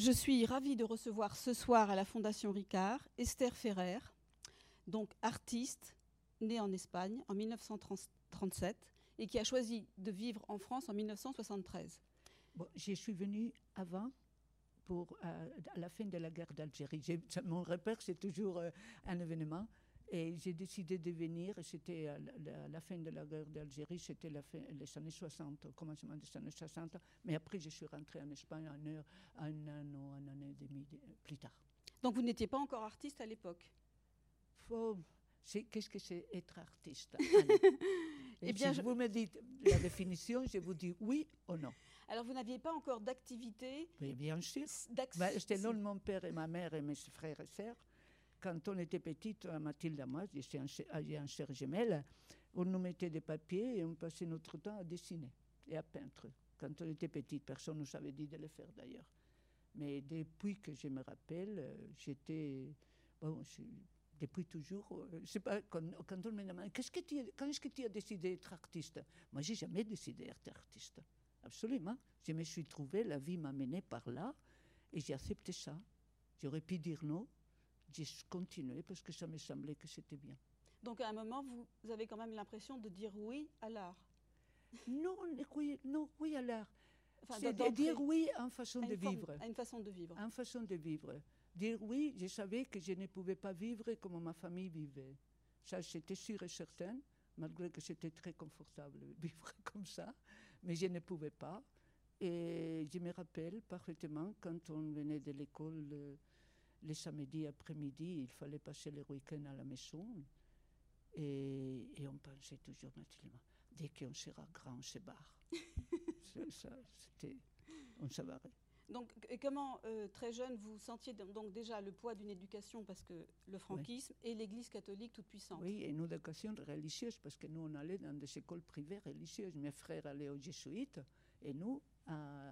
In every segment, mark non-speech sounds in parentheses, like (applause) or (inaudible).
Je suis ravie de recevoir ce soir à la Fondation Ricard Esther Ferrer, donc artiste, née en Espagne en 1937 et qui a choisi de vivre en France en 1973. Bon, je suis venue avant, pour, euh, à la fin de la guerre d'Algérie. Mon repère, c'est toujours euh, un événement. Et j'ai décidé de venir, c'était à la, fin de la guerre d'Algérie, c'était les années 60, au commencement des années 60. Mais après, je suis rentrée en Espagne un, heure, un an ou un an et demi plus tard. Donc vous n'étiez pas encore artiste à l'époque? Qu'est-ce que c'est être artiste (laughs) Eh bien, si vous me dites la définition, je vous dis oui ou non. Alors, vous n'aviez pas encore d'activité? Oui, bien sûr. Bah, C'était non mon père et ma mère et mes frères et sœurs quand on était petite, Mathilde et moi, j'ai un, cher gemelle, on nous mettait des papiers et on passait notre temps à dessiner et à peindre. Quand on était petite, personne ne nous avait dit de le faire d'ailleurs. Mais depuis que je me rappelle, euh, j'étais. Bon, depuis toujours, euh, je sais pas, quand, on me demande quand est-ce que tu as décidé d'être artiste? Moi, j'ai jamais décidé d'être artiste. Absolument. Je me suis trouvé, la vie m'a mené par là et j'ai accepté ça. J'aurais pu dire non, j'ai continué parce que ça me semblait que c'était bien. Donc à un moment, vous avez quand même l'impression de dire oui à l'art Non, oui, non, oui à l'art. c'est de dire oui en façon de vivre. À une façon de vivre. En façon de vivre. Dire oui, je savais que je ne pouvais pas vivre comme ma famille vivait. Ça, c'était sûr et certain, malgré que c'était très confortable de vivre (laughs) comme ça. Mais je ne pouvais pas. Et je me rappelle parfaitement quand on venait de l'école. Les samedis après-midi, il fallait passer le week-end à la maison. Et, on pensait toujours naturellement, dès qu'on sera grand, on se barre. (laughs) ça, c'était, on s'avarait. Donc, et comment, euh, très jeune, vous sentiez donc déjà le poids d'une éducation, parce que le franquisme et l'Église catholique toute puissante Oui, et une éducation religieuse, parce que nous, on allait dans des écoles privées religieuses. Mes frères allaient aux jésuites, et nous, à,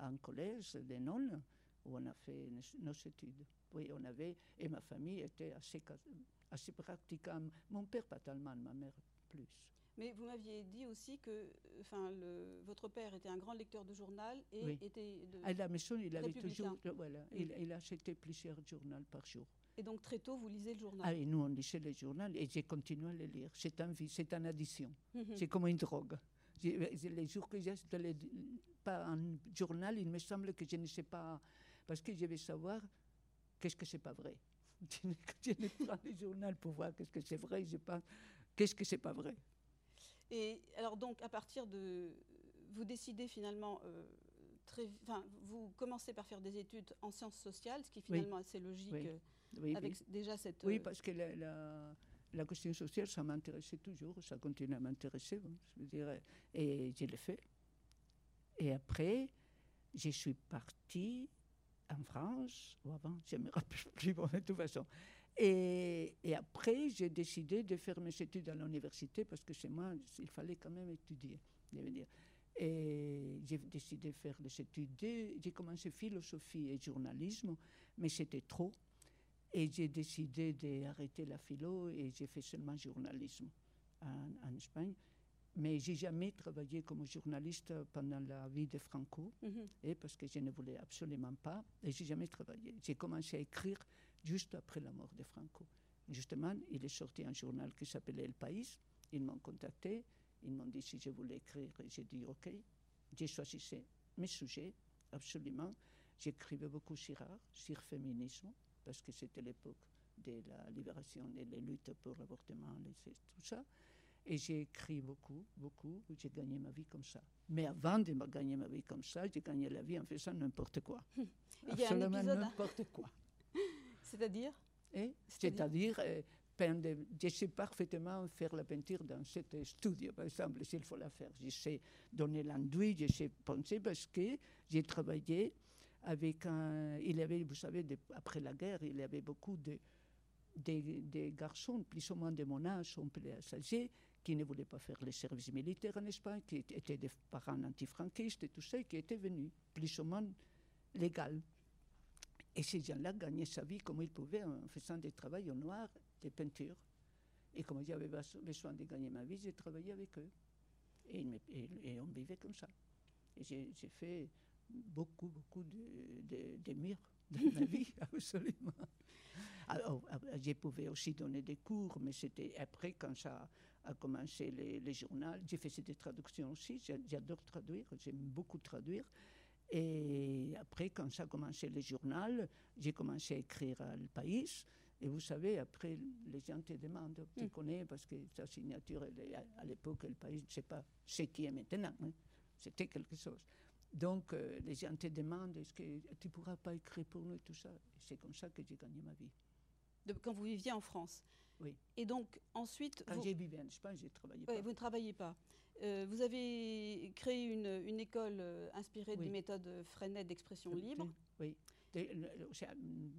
un collège des nonnes où on a fait nos études. Oui, on avait, et ma famille était assez, assez pratiquante. Mon père pas tellement, ma mère plus. Mais vous m'aviez dit aussi que enfin, le, votre père était un grand lecteur de journal et était de À la maison, il avait toujours. Voilà, il, il, achetait plusieurs journaux par jour. Et donc très tôt, vous lisez le journal Ah, et nous, on lisait le journal et j'ai continué à le lire. C'est un, c'est une addition. Mhm. C'est comme une drogue. Les jours que j'ai pas un journal, il me semble que je ne sais pas parce que je veux savoir qu'est-ce que c'est pas vrai. je ne prends le journal pour voir qu'est-ce que c'est vrai, je pense qu'est-ce que c'est pas vrai? Et alors donc à partir de, vous décidez finalement euh, très, enfin vous commencez par faire des études en sciences sociales, ce qui est finalement assez logique euh, avec déjà cette. Oui, euh, parce que la, la, question sociale, ça m'intéressait toujours, ça continue à m'intéresser, je veux dire, et je l'ai fait. Et après, je suis partie en France, ou avant, je ne me rappelle (laughs) plus, bon, de toute façon. Et, et après, j'ai décidé de faire mes études à l'université parce que chez moi, il fallait quand même étudier. Et j'ai décidé de faire des études. J'ai commencé philosophie et journalisme, mais c'était trop. Et j'ai décidé d'arrêter la philo et j'ai fait seulement journalisme en Espagne mais j'ai jamais travaillé comme journaliste pendant la vie de Franco, mhm. et parce que je ne voulais absolument pas, et j'ai jamais travaillé. J'ai commencé à écrire juste après la mort de Franco. Justement, il est sorti un journal qui s'appelait El País. Ils m'ont contacté, ils m'ont dit si je voulais écrire, j'ai dit OK. J'ai choisi mes sujets, absolument. J'écrivais beaucoup sur art, sur féminisme, parce que c'était l'époque de la libération et les luttes pour l'avortement, tout ça. Et j'ai écrit beaucoup, beaucoup. J'ai gagné ma vie comme ça. Mais avant de gagner ma vie comme ça, j'ai gagné la vie en faisant n'importe quoi. (laughs) Absolument n'importe quoi. (laughs) C'est-à-dire C'est-à-dire, euh, je sais parfaitement faire la peinture dans cet studio, par exemple, s'il faut la faire. Je sais donner l'enduit, je sais penser, parce que j'ai travaillé avec un. Il y avait, vous savez, après la guerre, il y avait beaucoup de des, garçons, plus ou moins de mon âge, on peut les qui ne voulaient pas faire le service militaire en Espagne, qui étaient des parents antifranquistes et tout ça, qui étaient venus plus ou moins légal. Et ces gens-là gagnaient sa vie comme ils pouvaient en faisant des travaux au noir, des peintures. Et comme j'avais besoin de gagner ma vie, j'ai travaillé avec eux. Et, et, on vivait comme ça. Et j'ai fait beaucoup, beaucoup de murs dans ma (laughs) vie, absolument. Alors, j'ai pouvais aussi donner des cours, mais c'était après, quand ça a commencé les, les journaux, j'ai fait des traductions aussi, j'adore traduire, j'aime beaucoup traduire. Et après, quand ça a commencé le journal, j'ai commencé à écrire à Le Pays. Et vous savez, après, les gens te demandent, tu mm. connais, parce que sa signature, à l'époque, Le Pays, je ne sais pas ce qui est maintenant. Hein. C'était quelque chose. Donc, euh, les gens te demandent, est-ce que tu ne pourras pas écrire pour nous et tout ça C'est comme ça que j'ai gagné ma vie. De, quand vous viviez en France Oui. Et donc, ensuite... Quand j'ai vécu en Espagne, je ne travaillais pas. Vous ne travaillez pas. Euh, vous avez créé une, une école euh, inspirée des méthodes Freinet d'expression libre. Oui.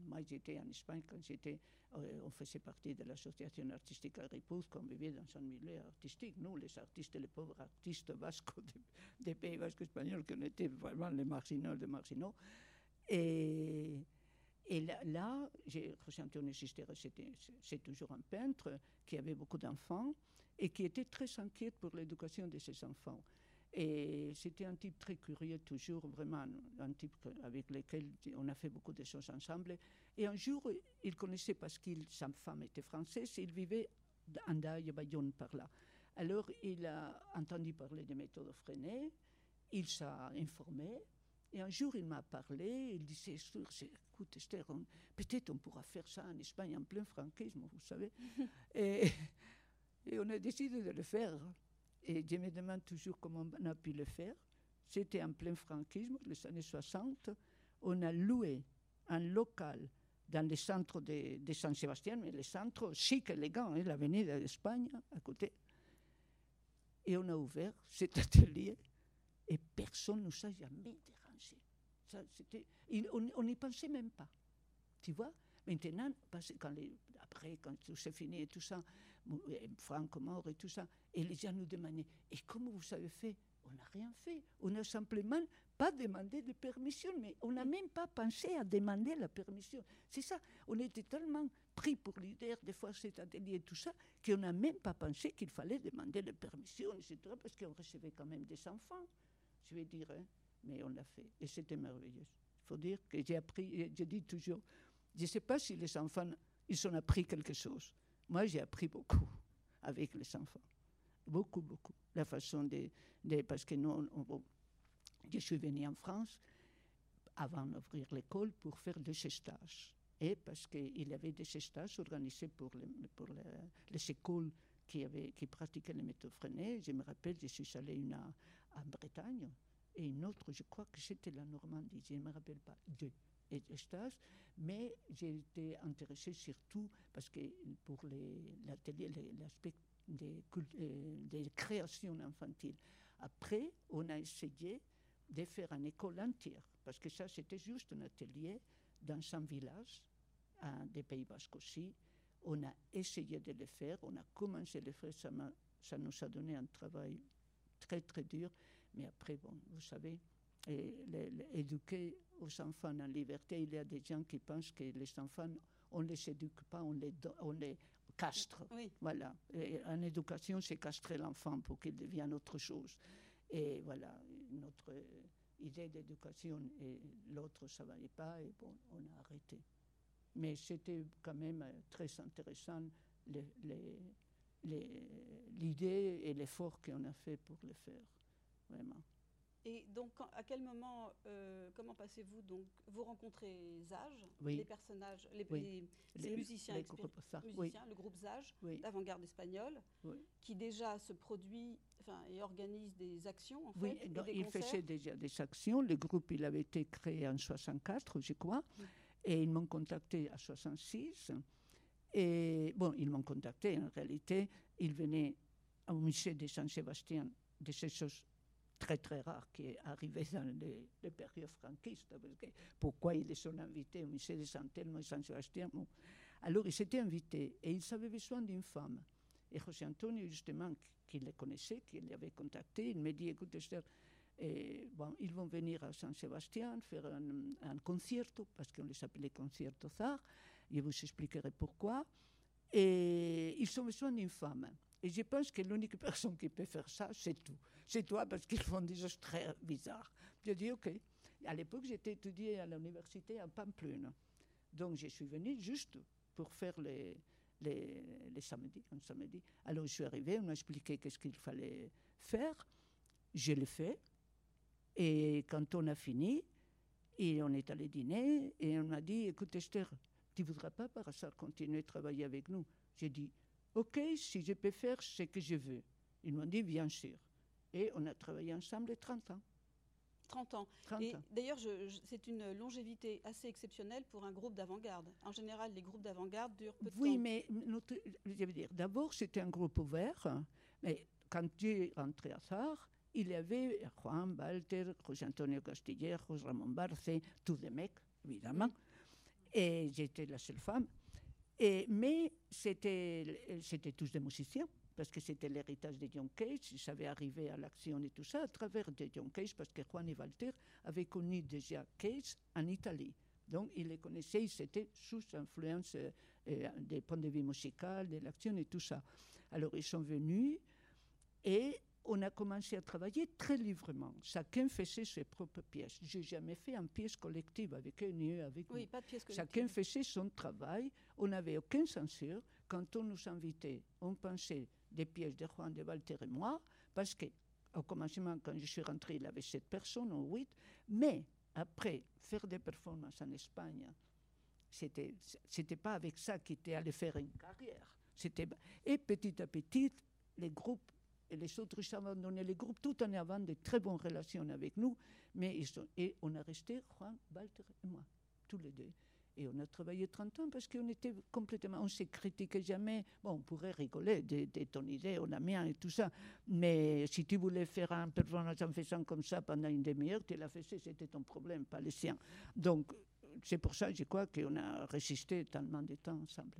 Moi, j'étais en Espagne quand j'étais. Euh, on faisait partie de l'association artistique à Riposte, qu'on vivait dans un milieu artistique. Nous, les artistes, les pauvres artistes basques des Pays basques espagnols, qui étaient vraiment les marginaux des marginaux. Et, là, là José Antonio Sisteres, c'est toujours un peintre qui avait beaucoup d'enfants et qui était très inquiet pour l'éducation de ses enfants. Et c'était un type très curieux, toujours vraiment un type avec lequel on a fait beaucoup de choses ensemble. Et un jour, il connaissait, parce que sa femme était française, il vivait en Daille, Bayonne par là. Alors, il a entendu parler des méthodes Freinet, il s'est informé, et un jour, il m'a parlé, il disait, écoute Esther, peut-être on pourra faire ça en Espagne en plein franquisme, vous savez. (laughs) et, et on a décidé de le faire. Et je me demande toujours comment on a pu le faire. C'était en plein franquisme, les années 60. On a loué un local dans le centre de, de San Sébastien, mais le centre chic, élégant, hein, l'avenue d'Espagne à côté. Et on a ouvert cet atelier et personne ne nous a jamais dérangé. On n'y pensait même pas. Tu vois? Maintenant, quand après, quand tout s'est fini et tout ça, Franck mort et tout ça. Et les gens nous demandaient, et comment vous avez fait? On n'a rien fait. On n'a simplement pas demandé de permission, mais on n'a même pas pensé à demander la permission. C'est ça, on était tellement pris pour l'idée de faire cet atelier et tout ça, qu'on n'a même pas pensé qu'il fallait demander la permission, etc., parce qu'on recevait quand même des enfants, je vais dire, hein. mais on l'a fait, et c'était merveilleux. Il faut dire que j'ai appris, je dis toujours, je ne sais pas si les enfants, ils ont appris quelque chose, moi, j'ai appris beaucoup avec les enfants. Beaucoup, beaucoup. La façon de. parce que nous, je suis venue en France avant d'ouvrir l'école pour faire des stages. Et parce qu'il y avait des stages organisés pour les, pour les, écoles qui, avaient, qui pratiquaient les freinées. Je me rappelle, je suis allée une en Bretagne et une autre, je crois que c'était la Normandie, je ne me rappelle pas, deux et stages, mais j'ai été intéressée surtout parce que pour l'aspect des, euh, des créations infantiles. Après, on a essayé de faire une école entière, parce que ça, c'était juste un atelier dans un village, des Pays Basques aussi. On a essayé de le faire, on a commencé à le faire, ça, nous a donné un travail très, très dur, mais après, bon, vous savez, éduquer aux enfants en liberté, il y a des gens qui pensent que les enfants, on ne les éduque pas, on les, on les castre. Voilà. en éducation, c'est castrer l'enfant pour qu'il devienne autre chose. Et voilà, notre idée d'éducation et l'autre, ça ne valait pas, et bon, on a arrêté. Mais c'était quand même très intéressant l'idée et l'effort qu'on a fait pour le faire, vraiment. Et donc, à quel moment, euh, comment passez-vous donc Vous rencontrez Zage, les personnages, les, musiciens, les musiciens le groupe Zage, d'avant-garde espagnole, qui déjà se produit enfin, et organise des actions. En oui, il faisait déjà des actions. Le groupe, il avait été créé en 64, je crois, et ils m'ont contacté en 66. Et bon, ils m'ont contacté. En réalité, ils venaient au musée de Saint-Sébastien de ces choses très très rare qui est arrivé dans les, les périodes franquistes. Parce que pourquoi ils sont invités au musée de Saint-Elmo et Saint-Sébastien Alors ils s'étaient invités et ils avaient besoin d'une femme. Et José Antonio, justement, qui le connaissait, qui l'avait contacté, il me dit écoute, bon, ils vont venir à Saint-Sébastien faire un, un concerto, parce qu'on les appelait concerto zar. Je vous expliquerai pourquoi. Et ils ont besoin d'une femme. Et je pense que l'unique personne qui peut faire ça, c'est tout. C'est toi, parce qu'ils font des choses très bizarres. Je dis OK. À l'époque, j'étais étudiée à l'université à Pamplune. Donc, je suis venue juste pour faire les, les, les samedis, un samedi. Alors, je suis arrivée, on m'a expliqué qu'est-ce qu'il fallait faire. Je l'ai fait. Et quand on a fini, et on est allé dîner, et on m'a dit, écoute Esther, tu ne voudrais pas par hasard continuer à travailler avec nous? J'ai dit, OK, si je peux faire ce que je veux. Ils m'ont dit, bien sûr. Et on a travaillé ensemble 30 ans. 30 ans. 30 Et d'ailleurs, c'est une longévité assez exceptionnelle pour un groupe d'avant-garde. En général, les groupes d'avant-garde durent peu de Oui, temps. mais notre- je veux dire, d'abord, c'était un groupe ouvert, mais quand j'ai rentré à Sar, il y avait Juan, Walter, José Antonio Castillejos, Ramon Barce, tous des mecs, évidemment, et j'étais la seule femme. Mais c'était c'était tous des musiciens, parce que c'était l'héritage de John Cage, ils savaient arriver à l'action et tout ça à travers de John Cage, parce que Juan et Walter avaient connu déjà Cage en Italie. Donc, ils les connaissaient, ils étaient sous influence euh, euh, des points de vue musical, de l'action et tout ça. Alors, ils sont venus et on a commencé à travailler très librement. Chacun faisait ses propres pièces. Je n'ai jamais fait une pièce collective avec eux ni eux avec Oui, nous. pas de pièces Chacun faisait son travail. On n'avait aucune censure. Quand on nous invitait, on pensait des pièces de Juan, de Walter et moi, parce que au commencement, quand je suis rentrée, il avait sept personnes ou huit. Mais après, faire des performances en Espagne, c'était c'était pas avec ça qu'il était allé faire une carrière. C'était et petit à petit, les groupes les autres ils abandonné les groupes tout en ayant de très bonnes relations avec nous. Mais et on a resté Juan, Walter et moi, tous les deux. Et on a travaillé 30 ans parce qu'on était complètement, on se critiquait jamais. Bon, on pourrait rigoler de, ton idée ou la mienne et tout ça, mais si tu voulais faire un performance en faisant comme ça pendant une demi-heure, tu l'as fait, c'était ton problème, pas le sien. Donc, c'est pour ça, je crois qu'on a résisté tellement de temps ensemble.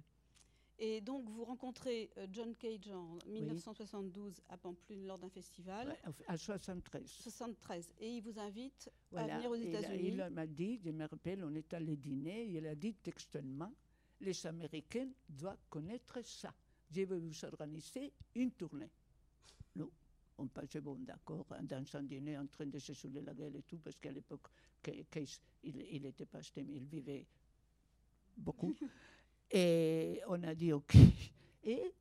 Et donc, vous rencontrez euh, John Cage en 1972 à Pamplune lors d'un festival. Ouais, à 73. 73. Et il vous invite Voilà. à venir aux États-Unis. Il m'a dit, je me rappelle, on est allé dîner, il a dit textuellement, les Américains doivent connaître ça. Je vais vous organiser une tournée. Nous, on passait, bon, d'accord, dans un dîner en train de se saouler la gueule et tout, parce qu'à l'époque, Kees, il n'était pas STEM, il vivait beaucoup. (laughs) et on a dit OK. (laughs) Et,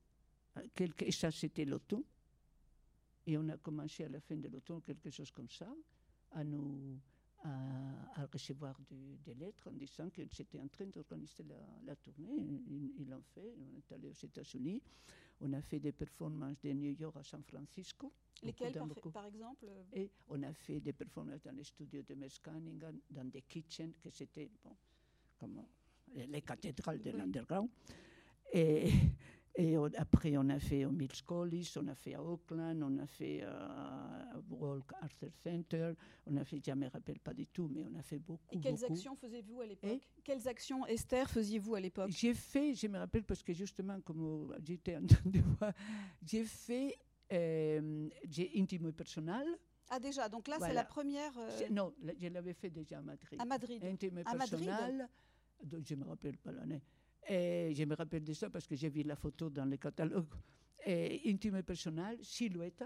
quelque, et ça, c'était l'automne. Et on a commencé à la fin de l'automne, quelque chose comme ça, à nous à, à recevoir de- des lettres en disant qu'ils étaient en train d'organiser la, la tournée. Ils l'ont fait. On est allé aux États-Unis. On a fait des performances de New York à San Francisco. dans par, exemple? Et on a fait des performances dans les studios de Merce Cunningham, dans des kitchens, que c'était bon, comme euh, les cathédrales de l'underground. Et, et on- après, on a fait au Mills College, on a fait à Oakland, on a fait à Walk Arthur Center, on a fait, je ne me rappelle pas du tout, mais on a fait beaucoup. Et quelles beaucoup. actions faisiez-vous à l'époque? Quelles actions, Esther, faisiez-vous à l'époque? J'ai fait, je me rappelle parce que justement, comme j'étais en train de voir, j'ai fait euh, j'ai intime et personnel. Ah déjà, donc là, c'est la première euh, Non, je l'avais fait déjà à Madrid. à Madrid. Intime et À Madrid donc je me rappelle pas l'année. Et je me rappelle de ça parce que j'ai vu la photo dans le catalogue. Et intime et personnel, silhouettes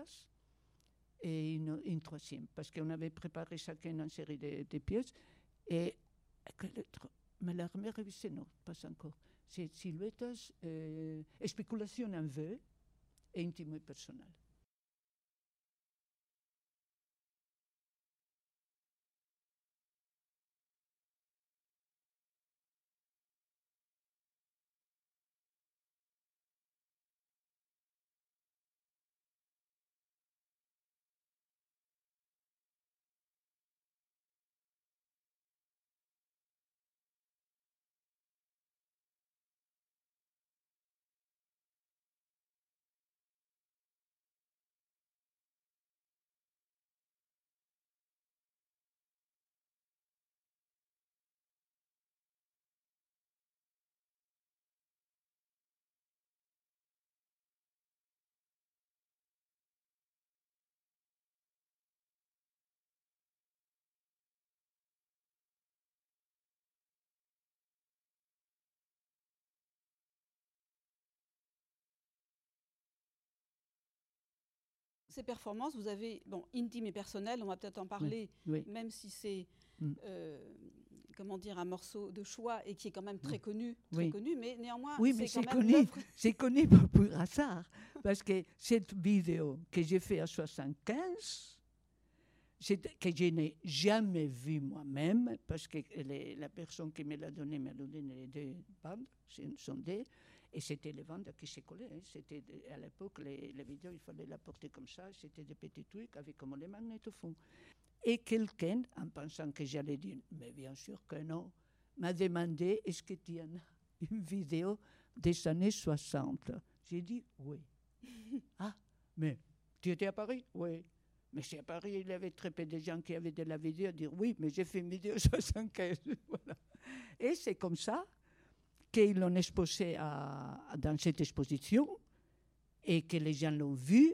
et une, troisième, parce qu'on avait préparé chacun une série de, de pièces. Et Mais la première révisée, non, pas encore. C'est silhouettes, euh, spéculation en vœu et intime et personnel. Ces performances, vous avez, bon, intime et personnel, on va peut-être en parler, Oui. même si c'est Mm. euh, comment dire, un morceau de choix et qui est quand même très Oui. connu, très Oui. connu, mais néanmoins, Oui, mais c'est connu. (laughs) C'est connu par pur hasard. Parce que cette vidéo que j'ai faite à 75, c'est- que je n'ai jamais vue moi-même, parce que les- la personne qui me l'a donnée m'a donné les deux bandes, c'est- sont deux, et c'était les bandes qui se collaient. hein. C'était à l'époque, les, les vidéos, il fallait la porter comme ça, c'était des petits trucs avec comme les magnétophones. Et quelqu'un, en pensant que j'allais dire, mais bien sûr que non, m'a demandé, est-ce que tu en as une vidéo des années 60 J'ai dit oui. (laughs) ah, mais tu étais à Paris? Oui. Mais c'est à Paris, il y avait très peu de gens qui avaient de la vidéo à dire oui, mais j'ai fait une vidéo (laughs) 75. voilà. Et c'est comme ça qu'ils l'ont exposé dans cette exposition et que les gens l'ont vu.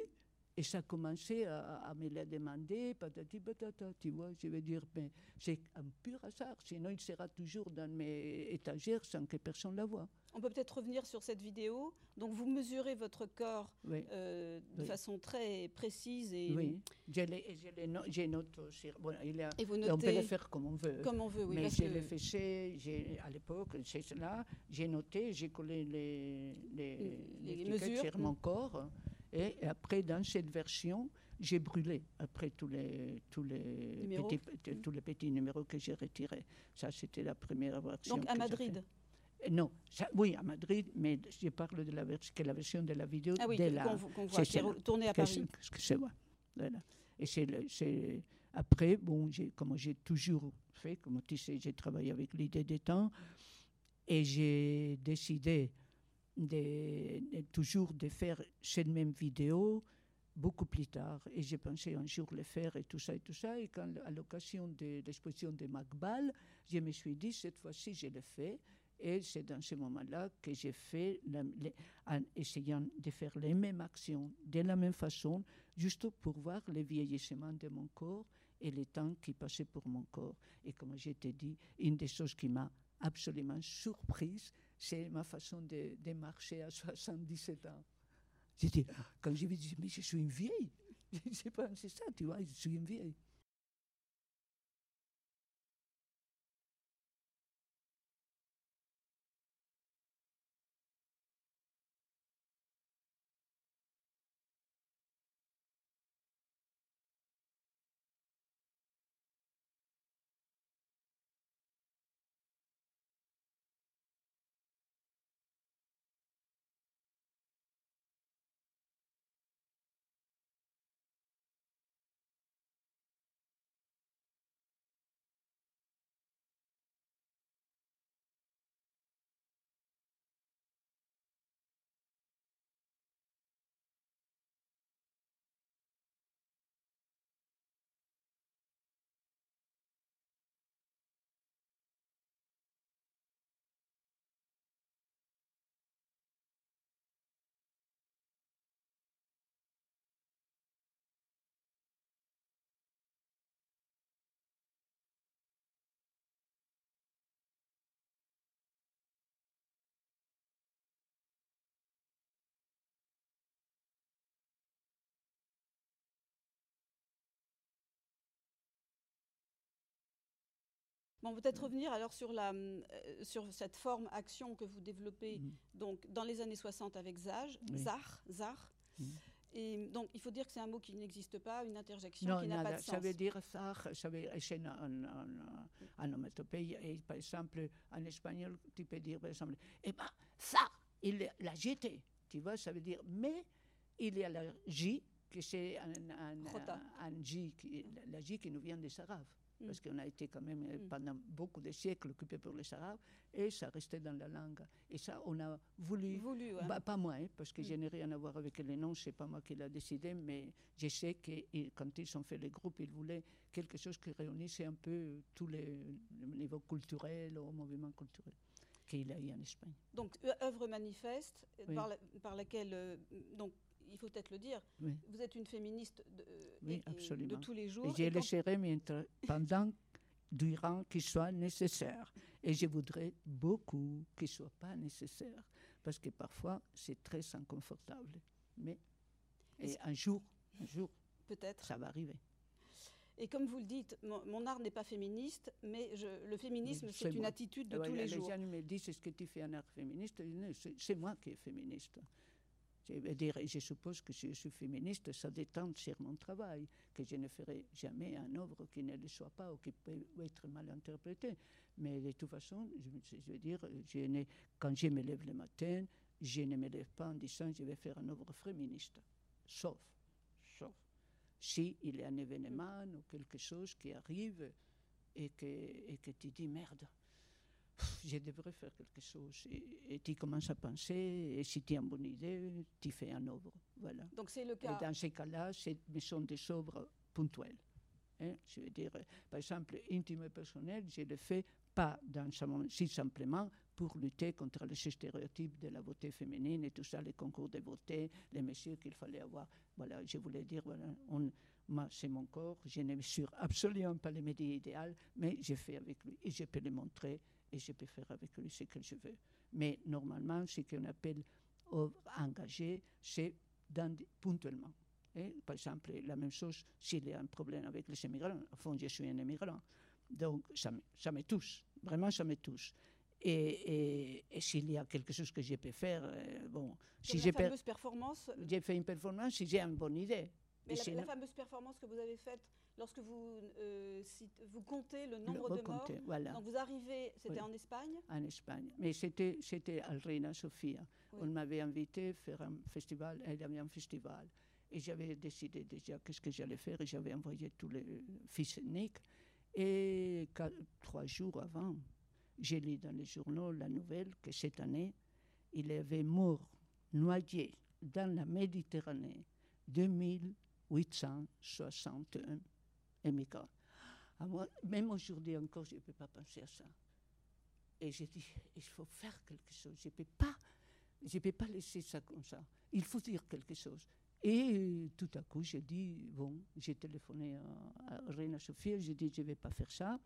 Et ça a commencé à, à me la demander, patati patata, tu vois, je veux dire, mais c'est un pur hasard, sinon il sera toujours dans mes étagères sans que personne la voie. On peut peut-être revenir sur cette vidéo. Donc, vous mesurez votre corps Oui, euh, de Oui. façon très précise et, oui. Je l'ai- et je l'ai no- j'ai note sur- bon, il y a- et vous on peut notez le faire comme on veut. comme on veut. Oui, mais je que- chez- j'ai- à l'époque, c'est cela, j'ai noté, j'ai collé les, les, Les les mesures, sur mon corps. Et, après, dans cette version, j'ai brûlé après tous les, tous les, Numéros. petits, petits- tous les petits numéros que j'ai retirés. Ça, c'était la première version. Donc, à Madrid. Euh, Non, ça, oui, à Madrid, mais je parle de la, que la version de la vidéo Ah oui, de la, qu'on vo- qu'on voit, c'est qui est tournée à Paris. que c'est moi. Voilà. Et c'est, après, bon, comme j'ai toujours fait, comme tu sais, j'ai travaillé avec l'idée des temps, et j'ai décidé de, toujours de faire cette même vidéo beaucoup plus tard. Et j'ai pensé un jour le faire et tout ça et tout ça. Et quand, à l'occasion de l'exposition de Macbal, je me suis dit, cette fois-ci, je le fais. Et c'est dans ce moment-là que j'ai fait, en essayant de faire les mêmes actions de la même façon, juste pour voir le vieillissement de mon corps et le temps qui passait pour mon corps. Et comme je t'ai dit, une des choses qui m'a absolument surprise, c'est ma façon de, marcher à 77 ans. J'ai dit, quand j'ai vu, j'ai mais je suis une vieille. (laughs) Pas, c'est ça, tu vois, je suis une vieille. Bon, peut-être revenir alors sur, la, euh, sur cette forme action que vous développez Mm. donc, dans les années 60 avec Zage, Oui. Zar, Zar. Mm. Et donc, il faut dire que c'est un mot qui n'existe pas, une interjection Non, qui n'a pas de Ça sens. veut dire ça, ça veut c'est un, un, un, un onomatopée. Et par exemple, en espagnol, tu peux dire, par exemple, eh ben, ça, il l'a jeté. Tu vois, ça veut dire, mais il y a la J, que c'est un, un, Jota. un, un J, qui, la J qui nous vient des Arabes. Mm. Parce qu'on a été quand même euh, Mm. pendant beaucoup de siècles occupé pour les Arabes, et ça restait dans la langue. Et ça, on a voulu Voulu, ouais. bah, pas moi, hein, parce que Mm. je n'ai rien à voir avec les noms, c'est pas moi qui l'ai décidé, mais je sais que quand ils ont fait le groupe, ils voulaient quelque chose qui réunissait un peu tous les, le niveau culturel ou mouvement culturel qu'il a eu en Espagne. Donc, œ- œuvre manifeste euh, Oui. par, la- par laquelle, euh, donc, il faut peut-être le dire, Oui. vous êtes une féministe de, euh, Oui, et- et de absolument. tous les jours. Et je et le serai mientras- pendant, durant qu'il soit nécessaire. Et je voudrais beaucoup qu'il ne soit pas nécessaire, parce que parfois c'est très inconfortable. Mais et un jour, un jour, Peut-être. ça va arriver. Et comme vous le dites, mon, art n'est pas féministe, mais je, le féminisme, c'est une attitude de tous les, jours. Les gens me disent est-ce que tu fais un art féministe? C'est moi qui est féministe. Je, suppose que si je suis féministe, ça détend sur mon travail, que je ne ferai jamais un œuvre qui ne le soit pas ou qui peut être mal interprétée. Mais de toute façon, je, veux dire, je quand je me lève le matin, je ne me lève pas en disant je vais faire un œuvre féministe. Sauf, sauf, s'il il y a un événement ou quelque chose qui arrive et que, et que tu dis merde, je devrais faire quelque chose. Et, tu commences à penser, et si tu as une bonne idée, tu fais un œuvre. Voilà. Donc c'est le cas. Et dans ces cas-là, ce sont des œuvres ponctuelles. Hein. Je veux dire, par exemple, intime et personnel, je le fais pas dans si simplement pour lutter contre les stéréotypes de la beauté féminine et tout ça, les concours de beauté, les messieurs qu'il fallait avoir. Voilà, je voulais dire, voilà, c'est mon corps, je ne mesure absolument pas les médias idéales, mais j'ai fait avec lui et je peux le montrer et je peux faire avec lui ce que je veux. Mais normalement, ce qu'on appelle engagé, c'est ponctuellement. Et, par exemple, la même chose, s'il y a un problème avec les immigrants, au fond, je suis un immigrant. Donc, ça me, ça me touche, vraiment, ça me touche. Et, et, s'il y a quelque chose que je peux faire, euh, bon, si j'ai performance. J'ai fait une performance si j'ai une bonne idée. Mais la, fameuse performance que vous avez faite lorsque vous, euh, vous comptez le nombre de morts. Voilà. Donc vous arrivez, c'était en Espagne En Espagne. Mais c'était, c'était à Reina Sofia. On m'avait invité à faire un festival, il y avait un festival. Et j'avais décidé déjà qu'est-ce que j'allais faire et j'avais envoyé tous les fils uniques. Et trois jours avant, j'ai lu dans les journaux la nouvelle que cette année, il avait mort, noyé dans la Méditerranée 2861 immigrants. moi, même aujourd'hui encore, je ne peux pas penser à ça. Et j'ai dit, il faut faire quelque chose. Je ne peux, pas, peux pas laisser ça comme ça. Il faut dire quelque chose. Et tout à coup, j'ai dit, bon, j'ai téléphoné à, à Reina Sophie, j'ai dit, je ne vais pas faire ça.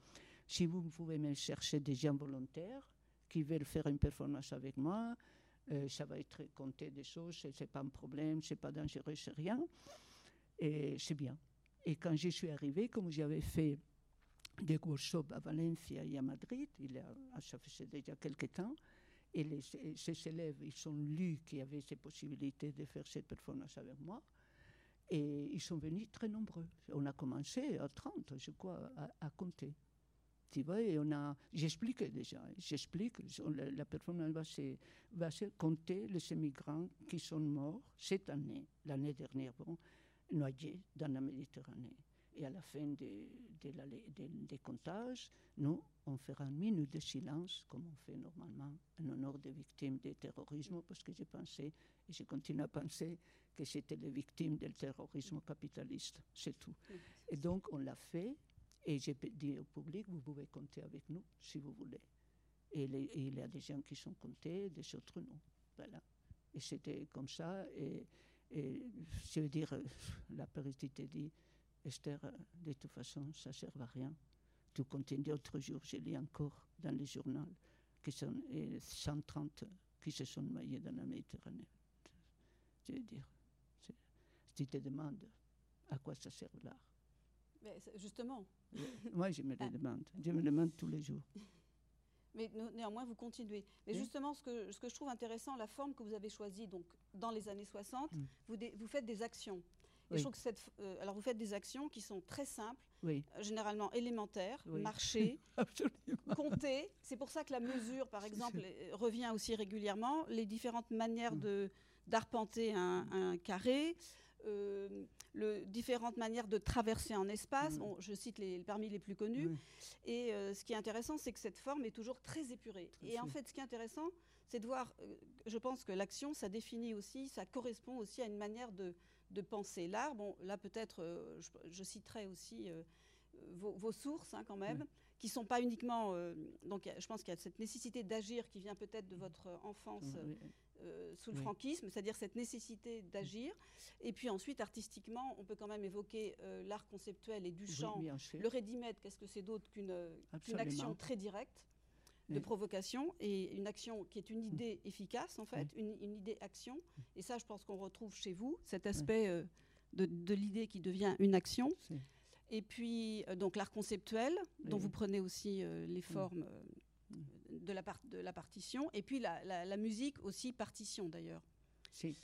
Si vous pouvez me chercher des gens volontaires qui veulent faire une performance avec moi, euh, ça va être compté des choses, ce n'est pas un problème, ce n'est pas dangereux, c'est rien. Et c'est bien. Et quand je suis arrivée, comme j'avais fait des workshops à Valencia et à Madrid, il y a, ça faisait déjà quelques temps, et les, ces élèves, ils sont lus qui avaient ces possibilités de faire cette performance avec moi. Et ils sont venus très nombreux. On a commencé à 30, je crois, à, compter. Tu vois, et on a, j'explique déjà, j'explique, la, la, performance va se, va se compter les immigrants qui sont morts cette année, l'année dernière, bon, noyés dans la Méditerranée. Et à la fin des de, comptages, nous, on fera une minute de silence, comme on fait normalement, en honneur des victimes du terrorisme, parce que j'ai pensé, et je continue à penser, que c'était les victimes du terrorisme capitaliste. C'est tout. Et donc, on l'a fait, et j'ai dit au public, vous pouvez compter avec nous, si vous voulez. Et, il y a des gens qui sont comptés, des autres non. Voilà. Et c'était comme ça. Et, et je veux dire, la parité dit, Esther, de toute façon, ça ne sert à rien. Tu continues d'autres jours, je lis encore dans les journaux, que sont 130 qui se sont noyés dans la Méditerranée. Je veux dire, tu te demandes à quoi ça sert l'art. justement. Moi, je me le ah. demande. Je me le demande tous les jours. (laughs) Mais néanmoins, vous continuez. Mais justement, ce que, ce que je trouve intéressant, la forme que vous avez choisie donc, dans les années 60, mm. vous, vous faites des actions. Et je trouve que cette, euh, alors vous faites des actions qui sont très simples, oui. Euh, généralement élémentaires, marcher, (laughs) compter. C'est pour ça que la mesure, par exemple, euh, revient aussi régulièrement. Les différentes manières mm. de d'arpenter un, un, carré, le, différentes manières de traverser un espace. Mm. Bon, je cite les, parmi les plus connus. Et euh, ce qui est intéressant, c'est que cette forme est toujours très épurée. et en fait, ce qui est intéressant, c'est de voir, euh, je pense que l'action, ça définit aussi, ça correspond aussi à une manière de, de penser l'art. Bon, là, peut-être, je, citerai aussi vos, sources, hein, quand même. qui sont pas uniquement. donc, je pense qu'il y a cette nécessité d'agir qui vient peut-être de votre enfance euh, sous le franquisme, c'est-à-dire cette nécessité d'agir. Et puis ensuite, artistiquement, on peut quand même évoquer euh, l'art conceptuel et du chant. le ready-made, qu'est-ce que c'est d'autre qu'une action très directe de provocation et une action qui est une idée efficace, en fait, une, idée action. Et ça, je pense qu'on retrouve chez vous, cet aspect euh, de, l'idée qui devient une action. Et puis, euh, donc l'art conceptuel, dont Oui. vous prenez aussi euh, les formes euh, Mm. De, la part- de la partition. Et puis la, la- la musique aussi, partition d'ailleurs. Si.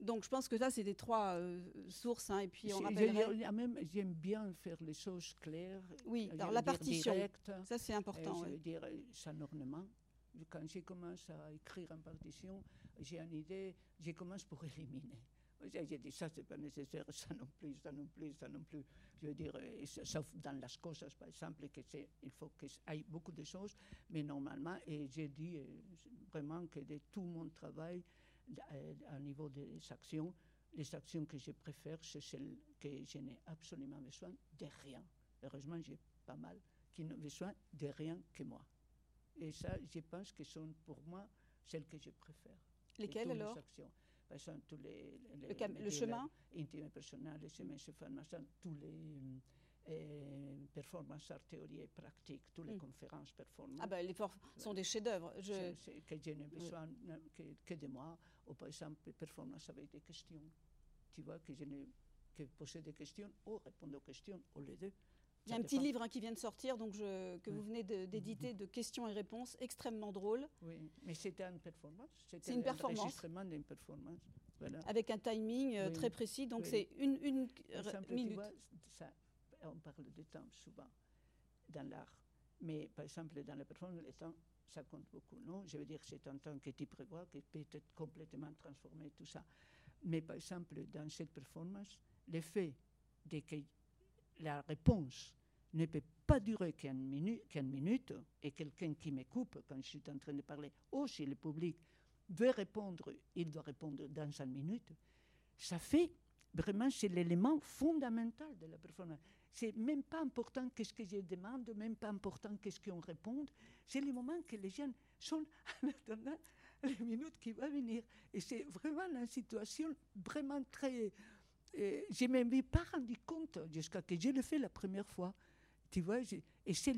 Donc je pense que ça, c'est des trois euh, sources. hein, et puis on rappellerait. même, j'aime bien faire les choses claires. Oui, alors la partition, directes. ça c'est Euh, important. je ouais. veux dire, euh, sans ornement. Quand je commence à écrire en partition, j'ai une idée, je commence pour éliminer. J'ai dit, ça, c'est pas nécessaire, (laughs) ça non plus, ça non plus, ça non plus. Je veux dire, sa- sauf dans las cosas, par exemple, que il faut qu'il y ait beaucoup de choses, mais normalement, et j'ai dit euh, vraiment que de tout mon travail, euh, à niveau des actions, les actions que je préfère, c'est celles que je n'ai absolument besoin de rien. Heureusement, j'ai pas mal qui n'ont besoin de rien que moi. Et ça, je pense que sont pour moi celles que je préfère. Lesquelles toutes les alors? actions. Par exemple, tous les, les- Le, cam- le chemin? intimes et chemins se font machin, tous les euh, performances art théorie et pratique, toutes les Mm. conférences performances. Ah ben, les forts sont des chefs-d'œuvre. Je... C'est- c'est que je n'ai besoin que, que de moi, ou par exemple, performance avec des questions. Tu vois, que je n'ai que poser des questions ou répondre aux questions, ou les deux. Il y a un petit livre hein, qui vient de sortir, donc je- que Ouais. vous venez d'éditer, de questions et réponses, extrêmement drôle, Oui, mais c'était une performance. C'était C'est une performance. l'enregistrement d'une performance. Voilà. avec un timing euh, Oui. très précis. Donc Oui. c'est une, tu minute. vois, ça, on parle de temps souvent dans l'art. Mais par exemple, dans la performance, le temps, ça compte beaucoup. Non, je veux dire, c'est un temps que tu prévois, qui peut être complètement transformé, tout ça. Mais par exemple, dans cette performance, le fait de que la réponse ne peut pas durer qu'une minute, et quelqu'un qui me coupe quand je suis en train de parler, ou si le public veut répondre, il doit répondre dans une minute, ça fait vraiment, c'est l'élément fondamental de la performance. C'est même pas important qu'est-ce que je demande, même pas important qu'est-ce qu'on répond. C'est le moment que les gens sont (laughs) en attendant les minutes qui vont venir. Et c'est vraiment une situation vraiment très... euh, je ne m'en pas rendu compte jusqu'à que je le fait la première fois. Tu vois, je- et c'est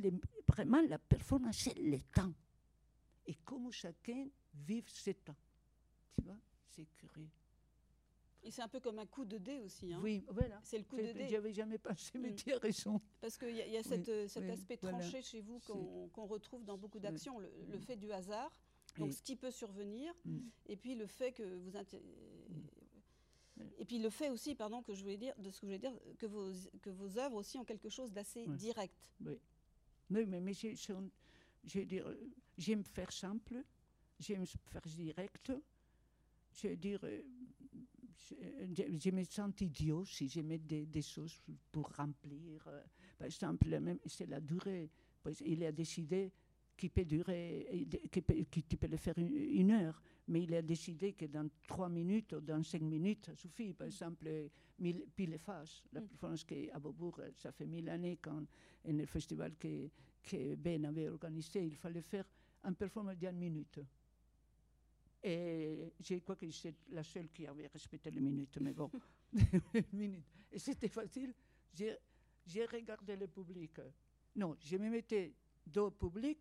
vraiment la performance, c'est le temps. Et comment chacun vit ce temps. Tu vois, c'est curieux. Et c'est un peu comme un coup de dé aussi. hein. Oui, voilà. C'est le coup de Je dé. n'avais jamais pensé, mais Mm. tu as raison. Parce qu'il y a, y a cette, euh, cet oui, aspect voilà. tranché chez vous qu'on retrouve dans beaucoup d'actions. Le, le Mm. fait du hasard, donc Et- ce qui peut survenir, Mm. et puis le fait que vous... Ouais. Et puis le fait aussi, pardon, que je voulais dire, de ce que je voulais dire, que vos, que vos œuvres aussi ont quelque chose d'assez direct. Oui, mais, mais euh, j'aime faire simple, j'aime faire direct. Je veux dire, je, me sens idiot si je mets des, des choses pour remplir. euh, Par exemple, c'est la durée. Il a décidé qu'il peut durer, qu'il peut- tu peux le faire une, une heure, mais il a décidé que dans trois minutes ou dans cinq minutes, ça suffit. Par exemple, euh, mille, pile et face, la Mm. performance qu'à Beaubourg, ça fait mille années quand, en le festival que, que Ben avait organisé, il fallait faire une performance d'une minute. Et je crois que c'est la seule qui avait respecté les minutes, mais bon, (laughs) (laughs) une minute. Et c'était facile. J'ai j'ai regardé le public. Non, je me mettais dos au public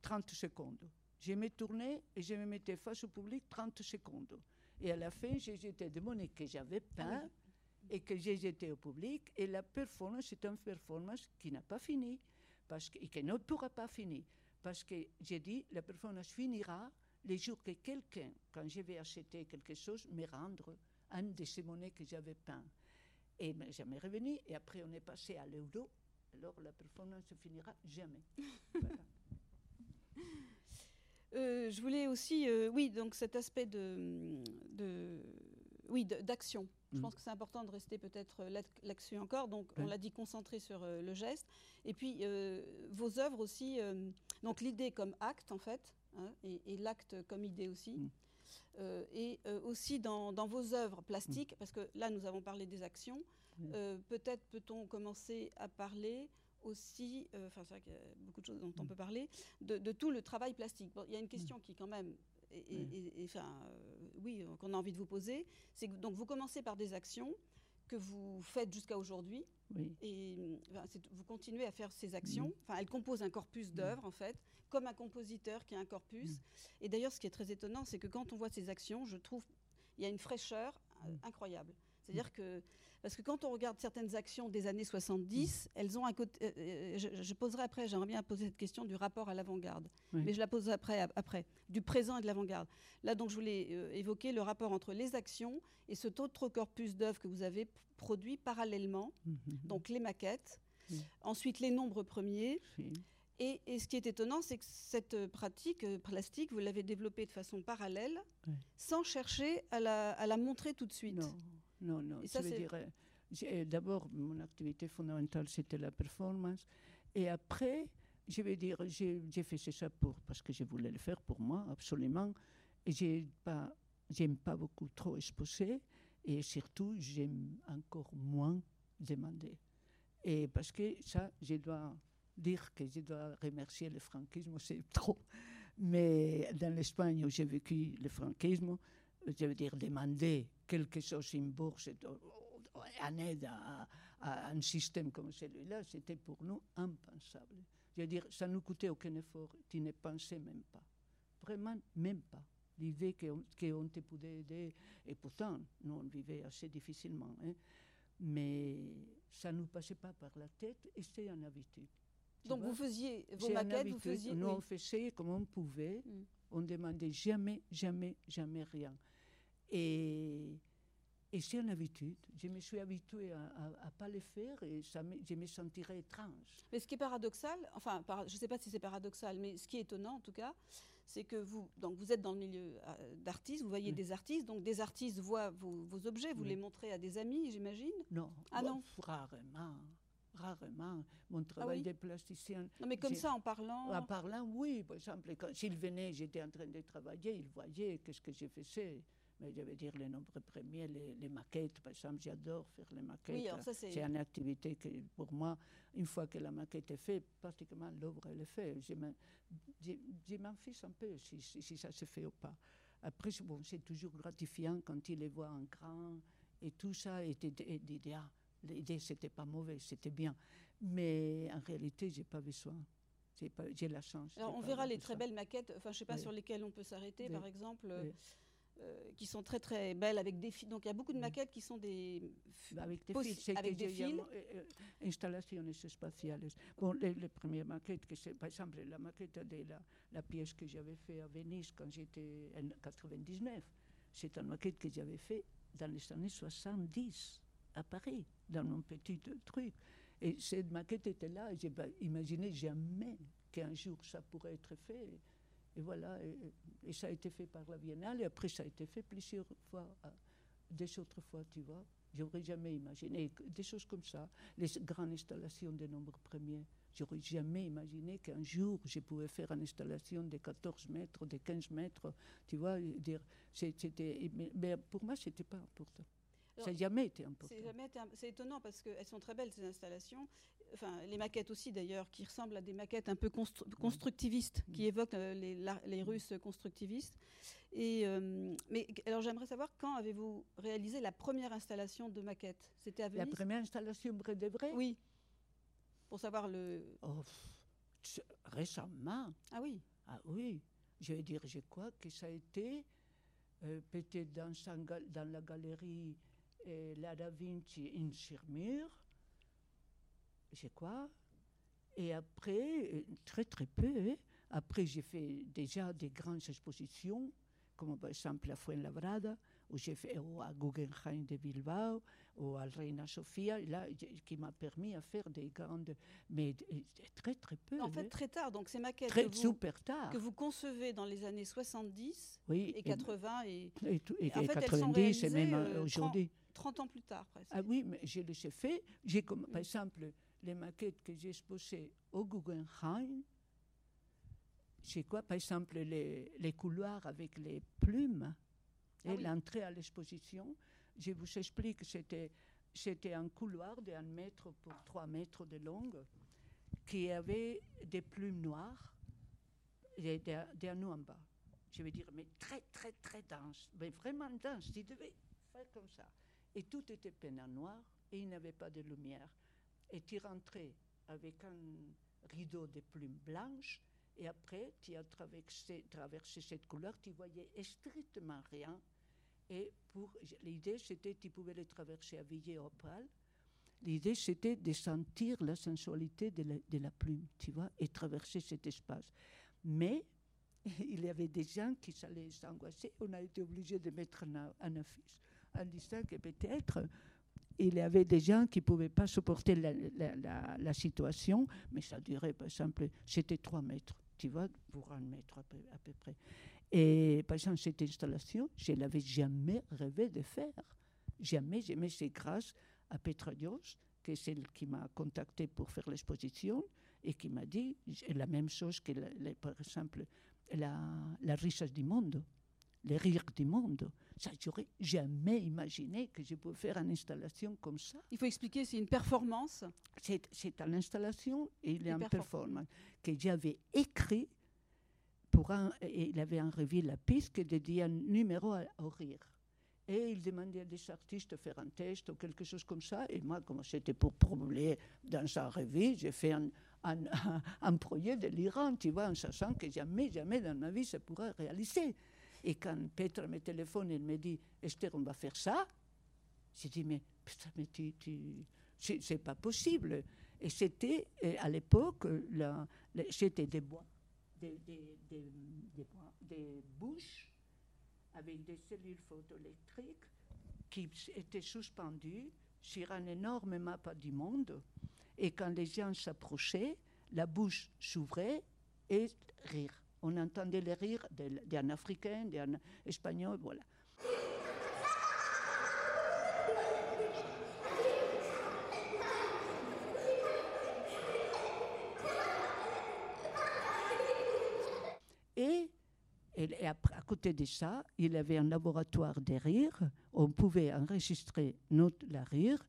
30 secondes. Je me tournais et je me mettais face au public 30 secondes. Et à la fin, j'ai jeté des monnaies que j'avais peint oui. et que j'ai jeté au public. Et la performance, c'est une performance qui n'a pas fini parce que, et qui ne pourra pas finir. Parce que j'ai dit, la performance finira le jour que quelqu'un, quand je vais acheter quelque chose, me rendre un de ces monnaies que j'avais peint. Et mais jamais revenu. Et après, on est passé à l'euro. Alors, la performance ne finira jamais. (laughs) Voilà. (laughs) Euh, je voulais aussi, euh, oui, donc cet aspect de, de oui, d'action. Je Mm. pense que c'est important de rester peut-être euh, là-dessus encore. Donc, on l'a dit, concentré sur euh, le geste. Et puis, vos œuvres aussi, donc l'idée comme acte, en fait, hein, et, et l'acte comme idée aussi. Mm. Et aussi dans, dans vos œuvres plastiques, parce que là, nous avons parlé des actions. Mm. Peut-être peut-on commencer à parler aussi, euh, enfin c'est vrai qu'il y a beaucoup de choses dont on Mm. peut parler, de, de tout le travail plastique. Bon, il y a une question qui quand même, Mm. est- enfin, euh, oui, euh, qu'on a envie de vous poser, c'est que donc vous commencez par des actions que vous faites jusqu'à aujourd'hui, Oui. et enfin, vous continuez à faire ces actions. Mm. Enfin, elles composent un corpus d'œuvres en fait, comme un compositeur qui a un corpus. Mm. Et d'ailleurs, ce qui est très étonnant, c'est que quand on voit ces actions, je trouve il y a une fraîcheur Mm. incroyable. C'est-à-dire que parce que quand on regarde certaines actions des années 70, elles ont un côté. euh, euh, je, je poserai après, j'aimerais bien poser cette question du rapport à l'avant-garde. Oui. Mais je la poserai après, après, du présent et de l'avant-garde. Là, donc, je voulais euh, évoquer le rapport entre les actions et cet autre corpus d'œuvres que vous avez produit parallèlement, Mhm. donc les maquettes, ensuite les nombres premiers. Et, et ce qui est étonnant, c'est que cette pratique euh, plastique, vous l'avez développée de façon parallèle, Oui. sans chercher à la, à la montrer tout de suite. Non, non, non. Et ça, je veux dire, euh, j'ai- d'abord, mon activité fondamentale, c'était la performance. Et après, je vais dire, j'ai j'ai fait ça pour, parce que je voulais le faire pour moi, absolument. Et j'ai pas, j'aime pas beaucoup trop exposer. Et surtout, j'aime encore moins demander. Et parce que ça, je dois dire que je dois remercier le franquisme, (laughs) c'est trop. Mais dans l'Espagne où j'ai vécu le franquisme, je veux dire, demander quelque chose en bourse, euh, en aide à, à un système comme celui-là, c'était pour nous impensable. Je veux dire, ça ne nous coûtait aucun effort, tu ne pensais même pas. Vraiment, même pas. L'idée qu'on te pouvait aider, et pourtant, nous, on vivait assez difficilement, hein, mais ça ne nous passait pas par la tête et c'était une habitude. Tu Donc vois? vous faisiez vos c'est maquettes, vous faisiez. Nous, oui. on faisait comme on pouvait. Mm. On demandait jamais, jamais, jamais rien. Et, et c'est une habitude. Je me suis habituée à ne pas le faire et ça me, je me sentirais étrange. Mais ce qui est paradoxal, enfin, par- je ne sais pas si c'est paradoxal, mais ce qui est étonnant en tout cas, c'est que vous, donc vous êtes dans le milieu euh, d'artistes, vous voyez Oui. des artistes, donc des artistes voient vos, vos objets, vous Oui. les montrez à des amis, j'imagine. Non, Ah bon, non. rarement. Rarement. Mon travail oui de plasticien, Non, mais comme ça, en parlant. En parlant, oui. Par exemple, quand s'il venait, j'étais en train de travailler, il voyait qu'est-ce que je faisais. Mais je veux dire, les nombres premiers, les, les maquettes, par exemple, j'adore faire les maquettes. Oui, c'est- une activité que, pour moi, une fois que la maquette est faite, pratiquement l'œuvre elle est faite. Je m'en- fiche un peu si, si- si ça se fait ou pas. Après, c'est- bon, c'est toujours gratifiant quand il les voit en grand et tout ça. Et et dis, ah, l'idée, c'était pas mauvais, c'était bien. Mais en réalité, j'ai pas besoin. J'ai pas- J'ai la chance. Alors, on verra les très belles maquettes, enfin, je sais pas Oui. sur lesquelles on peut s'arrêter, Oui. par exemple, Oui. Euh, qui sont très très belles avec des fils. Donc, il y a beaucoup de Oui. maquettes qui sont des. Bah, Avec des fils, avec des fils. eh, eh, installaciones espaciales. Bon, les, les premières maquettes, que c'est, par exemple, la maquette de la, la pièce que j'avais fait à Venise quand j'étais en 99, c'est une maquette que j'avais fait dans les années 70 à Paris, dans mon petit euh, truc. Et cette maquette était là, je n'ai imaginé jamais qu'un jour ça pourrait être fait. Et voilà, et, ça a été fait par la Biennale, et après ça a été fait plusieurs fois, à- des autres fois, tu vois. J'aurais jamais imaginé des choses comme ça, les grandes installations de nombres premiers. J'aurais jamais imaginé qu'un jour je pouvais faire une installation de 14 mètres, de 15 mètres, tu vois. c'était, mais pour moi, c'était pas important. Ça n'a jamais été important. C'est étonnant parce qu'elles sont très belles ces installations. Enfin, les maquettes aussi d'ailleurs, qui ressemblent à des maquettes un peu constru- constructivistes, qui évoquent euh, les, la- les Russes constructivistes. Et euh, mais alors j'aimerais savoir quand avez-vous réalisé la première installation de maquette C'était à La Venise? première installation vrai de vrai? Oui. Pour savoir le. Oh, pff, récemment. Ah oui. Ah oui, je veux dire, je crois que ça a été euh, peut-être dans la galerie La Da Vinci in Sirmur, je crois. Et après, très très peu, hein. après j'ai fait déjà des grandes expositions, comme par exemple la Fuenlabrada, où j'ai fait ou à Guggenheim de Bilbao, ou à Reina Sofia, là, qui m'a permis à faire des grandes, mais très très peu. En fait, hein. très tard. Donc ces maquettes très que, vous, super tard. que vous concevez dans les années 70 Oui, et 80 et et, tout- et en fait, elles sont 90 et même euh, aujourd'hui. 30 ans plus tard presque. Ah oui, mais je les ai fait. J'ai comme, par exemple, les maquettes que j'ai exposées au Guggenheim, c'est quoi, par exemple, les, les couloirs avec les plumes Ah et oui. l'entrée à l'exposition. Je vous explique, c'était, c'était un couloir de 1 mètre pour 3 mètres de long qui avait des plumes noires et des, des anneaux en bas. Je veux dire, mais très, très, très dense, mais vraiment dense. Tu devais faire comme ça. Et tout était peint en noir et il n'y avait pas de lumière. Et tu rentrais avec un rideau de plumes blanches et après tu as traversé, cette couleur, tu voyais strictement rien. Et pour l'idée c'était tu pouvais les traverser à Villiers Opal. L'idée c'était de sentir la sensualité de la, plume, tu vois, et traverser cet espace. Mais (laughs) il y avait des gens qui allaient s'angoisser. On a été obligé de mettre un affiche disant que peut-être il y avait des gens qui ne pouvaient pas supporter la, situation, mais ça durait, par exemple, c'était 3 mètres, tu vois, pour un mètre à peu, près. Et par exemple, cette installation, je ne l'avais jamais rêvé de faire. Jamais, jamais. C'est grâce à Petra Dios, qui est celle qui m'a contacté pour faire l'exposition et qui m'a dit la même chose que, par exemple, la richesse du monde, les rires du monde. Ça, j'aurais jamais imaginé que je pouvais faire une installation comme ça. Il faut expliquer, c'est une performance. C'est une installation et il a une performance que j'avais écrit pour un, et il avait en revue la piste qui dédiait un numéro au rire. Et il demandait à des artistes de faire un test ou quelque chose comme ça. Et moi, comme c'était pour publier dans sa revue, j'ai fait un, un, (laughs) un, projet de l'Iran, tu vois, en sachant que jamais, jamais dans ma vie ça pourra réaliser. Et quand Petra me téléphone, il me dit Esther, on va faire ça. J'ai dit Mais, putain, mais tu, c'est pas possible. Et c'était, à l'époque, c'était des bois, des, des, des, des bouches avec des cellules photoélectriques qui étaient suspendues sur un énorme map du monde. Et quand les gens s'approchaient, la bouche s'ouvrait et rire. On entendait les rires d'un Africain, d'un Espagnol, voilà. Et, et à, côté de ça, il avait un laboratoire de rire. On pouvait enregistrer notre, la rire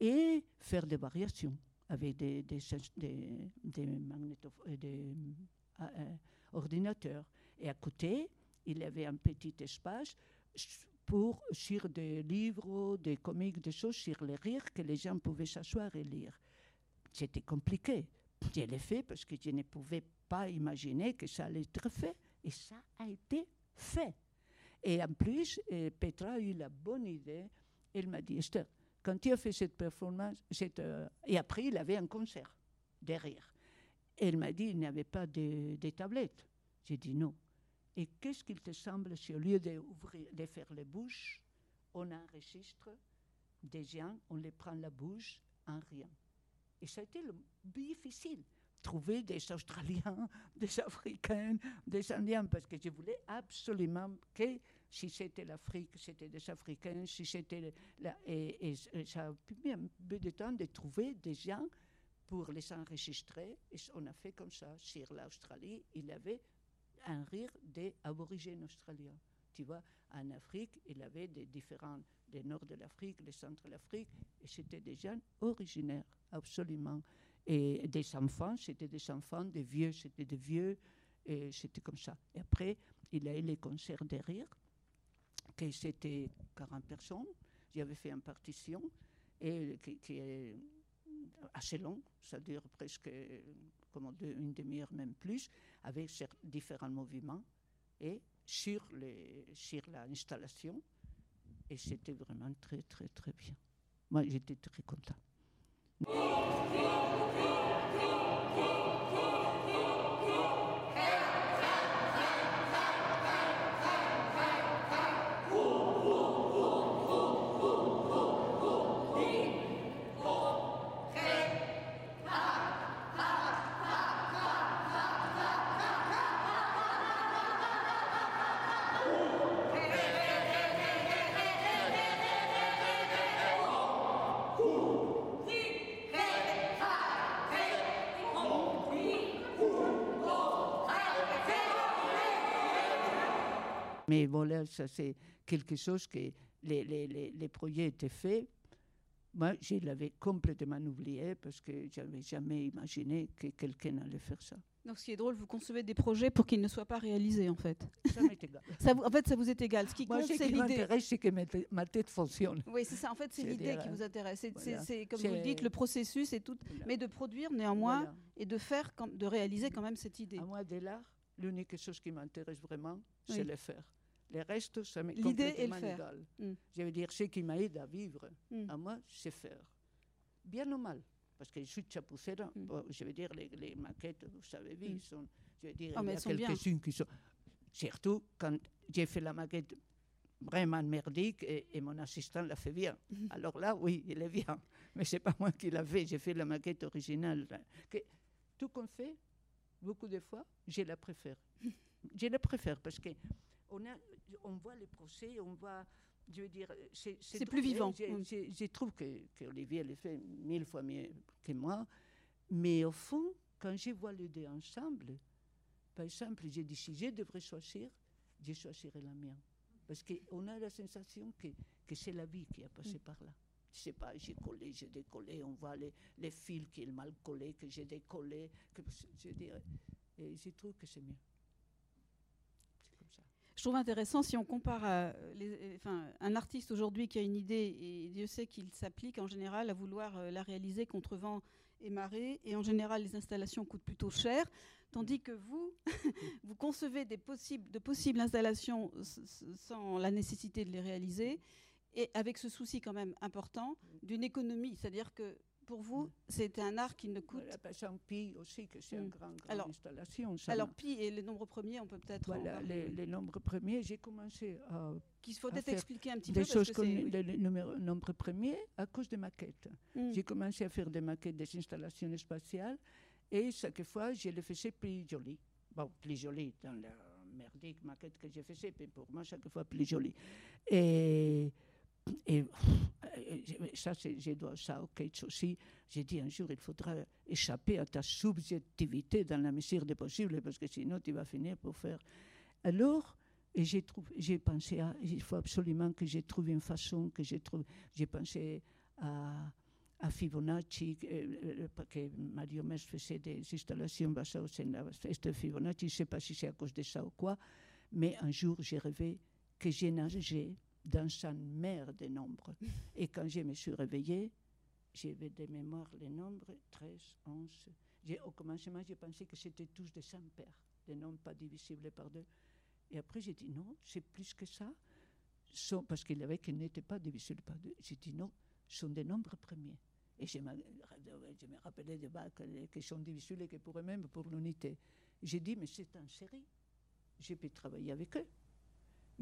et faire des variations avec des, des, des, des, des euh, ordinateurs. Et à côté, il y avait un petit espace pour, sur des livres, des comics, des choses, sur les rires que les gens pouvaient s'asseoir et lire. C'était compliqué. Je l'ai fait parce que je ne pouvais pas imaginer que ça allait être fait. Et ça a été fait. Et en plus, Petra a eu la bonne idée. Elle m'a dit, Esther, quand tu as fait cette performance, cette, euh, et après il avait un concert derrière. Elle m'a dit, il n'y avait pas de, de tablettes. J'ai dit non. Et qu'est-ce qu'il te semble si au lieu de faire les bouches, on enregistre des gens, on les prend la bouche en rien. Et ça a été le difficile trouver des Australiens, (laughs) des Africains, des Indiens, parce que je voulais absolument que si c'était l'Afrique, c'était des Africains, si c'était la, et, ça a pris un peu de temps de trouver des gens pour les enregistrer. Et on a fait comme ça. Sur l'Australie, il avait un rire des aborigènes australiens. Tu vois, en Afrique, il avait des différents, des nord de l'Afrique, le centre de l'Afrique, et c'était des gens originaires, absolument. Et des enfants, c'était des enfants, des vieux, c'était des vieux, et c'était comme ça. Et après, il a eu les concerts de rire que c'était 40 personnes. J'avais fait une partition et qui, est assez long, ça dure presque une demi-heure, même plus, avec différents mouvements et sur, les, sur l'installation. Et c'était vraiment très, très, très bien. Moi, j'étais très content. Mais voilà, ça c'est quelque chose que les, les, les, les projets étaient faits. Moi, je l'avais complètement oublié parce que je n'avais jamais imaginé que quelqu'un allait faire ça. Donc, ce qui est drôle, vous concevez des projets pour qu'ils ne soient pas réalisés, en fait. Ça m'est (laughs) égal. ça vous, en fait, ça vous est égal. Ce qui Moi, compte, ce c'est qui l'idée. m'intéresse, c'est que ma, tête- fonctionne. Oui, c'est ça. En fait, c'est l'idée qui vous intéresse. C'est, voilà. comme vous le dites, le processus et tout. Voilà. Mais de produire néanmoins Voilà. et de faire, de réaliser quand même cette idée. À moi, de l'art, l'unique chose qui m'intéresse vraiment, c'est le faire. Le reste, ça m'est et complètement égal. Mm. Je veux dire, ce qui m'aide à vivre, Mm. à moi, c'est faire. Bien ou mal. Parce que je suis chapucera. Mm. Bon, je veux dire, les, les maquettes, vous savez, Mm. ils sont. Je veux dire, Ah, il y a bien. quelques-unes qui sont. Surtout quand j'ai fait la maquette vraiment merdique et, et mon assistant l'a fait bien. Alors là, oui, il est bien. Mais c'est pas moi qui l'a fait, j'ai fait la maquette originale. Que, tout qu'on fait, beaucoup de fois, je la préfère. (laughs) je la préfère parce que on, a, on voit les procès, on voit. Je veux dire, c'est plus vivant. Je, Mm. trouve que, que Olivier le fait mille fois mieux que moi. Mais au fond, quand je vois les deux ensemble, par exemple, j'ai dit si je devrais choisir, je choisirais la mienne. Parce qu'on a la sensation que, que c'est la vie qui a passé par là. Je sais pas, j'ai collé, j'ai décollé, on voit les, les fils qui sont mal collés, que j'ai décollé, que je dirais. Et je trouve que c'est mieux. Je trouve intéressant si on compare à les- enfin, un artiste aujourd'hui qui a une idée et Dieu sait qu'il s'applique en général à vouloir euh, la réaliser contre vent et marée. Et en général les installations coûtent plutôt cher. Tandis que vous (laughs) vous concevez de possibles installations sans la nécessité de les réaliser. Et avec ce souci quand même important d'une économie. C'est-à-dire que pour vous c'est un art qui ne coûte Voilà, par exemple, Pi aussi, que c'est une Mm. grande, grande Alors- installation. ça alors pi et les nombres premiers on peut peut-être voilà, les, nombres premiers, j'ai commencé à qu'il faut peut-être expliquer un petit des peu parce choses que comme les, nombres premiers à cause des maquettes. Mm. J'ai commencé à faire des maquettes des installations spatiales et chaque fois, je les faisais plus jolies. Bon, plus jolies dans la merdique maquette que je faisais, mais pour moi, chaque fois plus jolies. Et, et, je- ça, dois ça Keats aussi. J'ai dit un jour, il faudra échapper à ta subjectivité dans la mesure des possibles, parce que sinon, tu vas finir pour faire. Alors, j'ai trouvé- j'ai pensé à, il faut absolument que je trouve une façon, que je trouve, j'ai pensé à, Fibonacci, euh, euh, que Mario Mes faisait des installations basées sur la Fibonacci, je ne sais pas si c'est à cause de ça ou quoi, mais un jour j'ai rêvé que j'ai nagé une mer de nombres. Et quand je me suis réveillée, j'avais de mémoire les nombres 13, 11. J'ai- Au commencement, j'ai pensé que c'était tous des impairs, des nombres pas divisibles par deux. Et après, j'ai dit non, c'est plus que ça. Sont, parce qu'il y avait qui n'étaient pas divisibles par deux. J'ai dit non, ce sont des nombres premiers. Et je, m'a- je me rappelais des bacs qui sont divisibles et qui pourraient même pour l'unité. J'ai dit, mais c'est en série. J'ai pu travailler avec eux.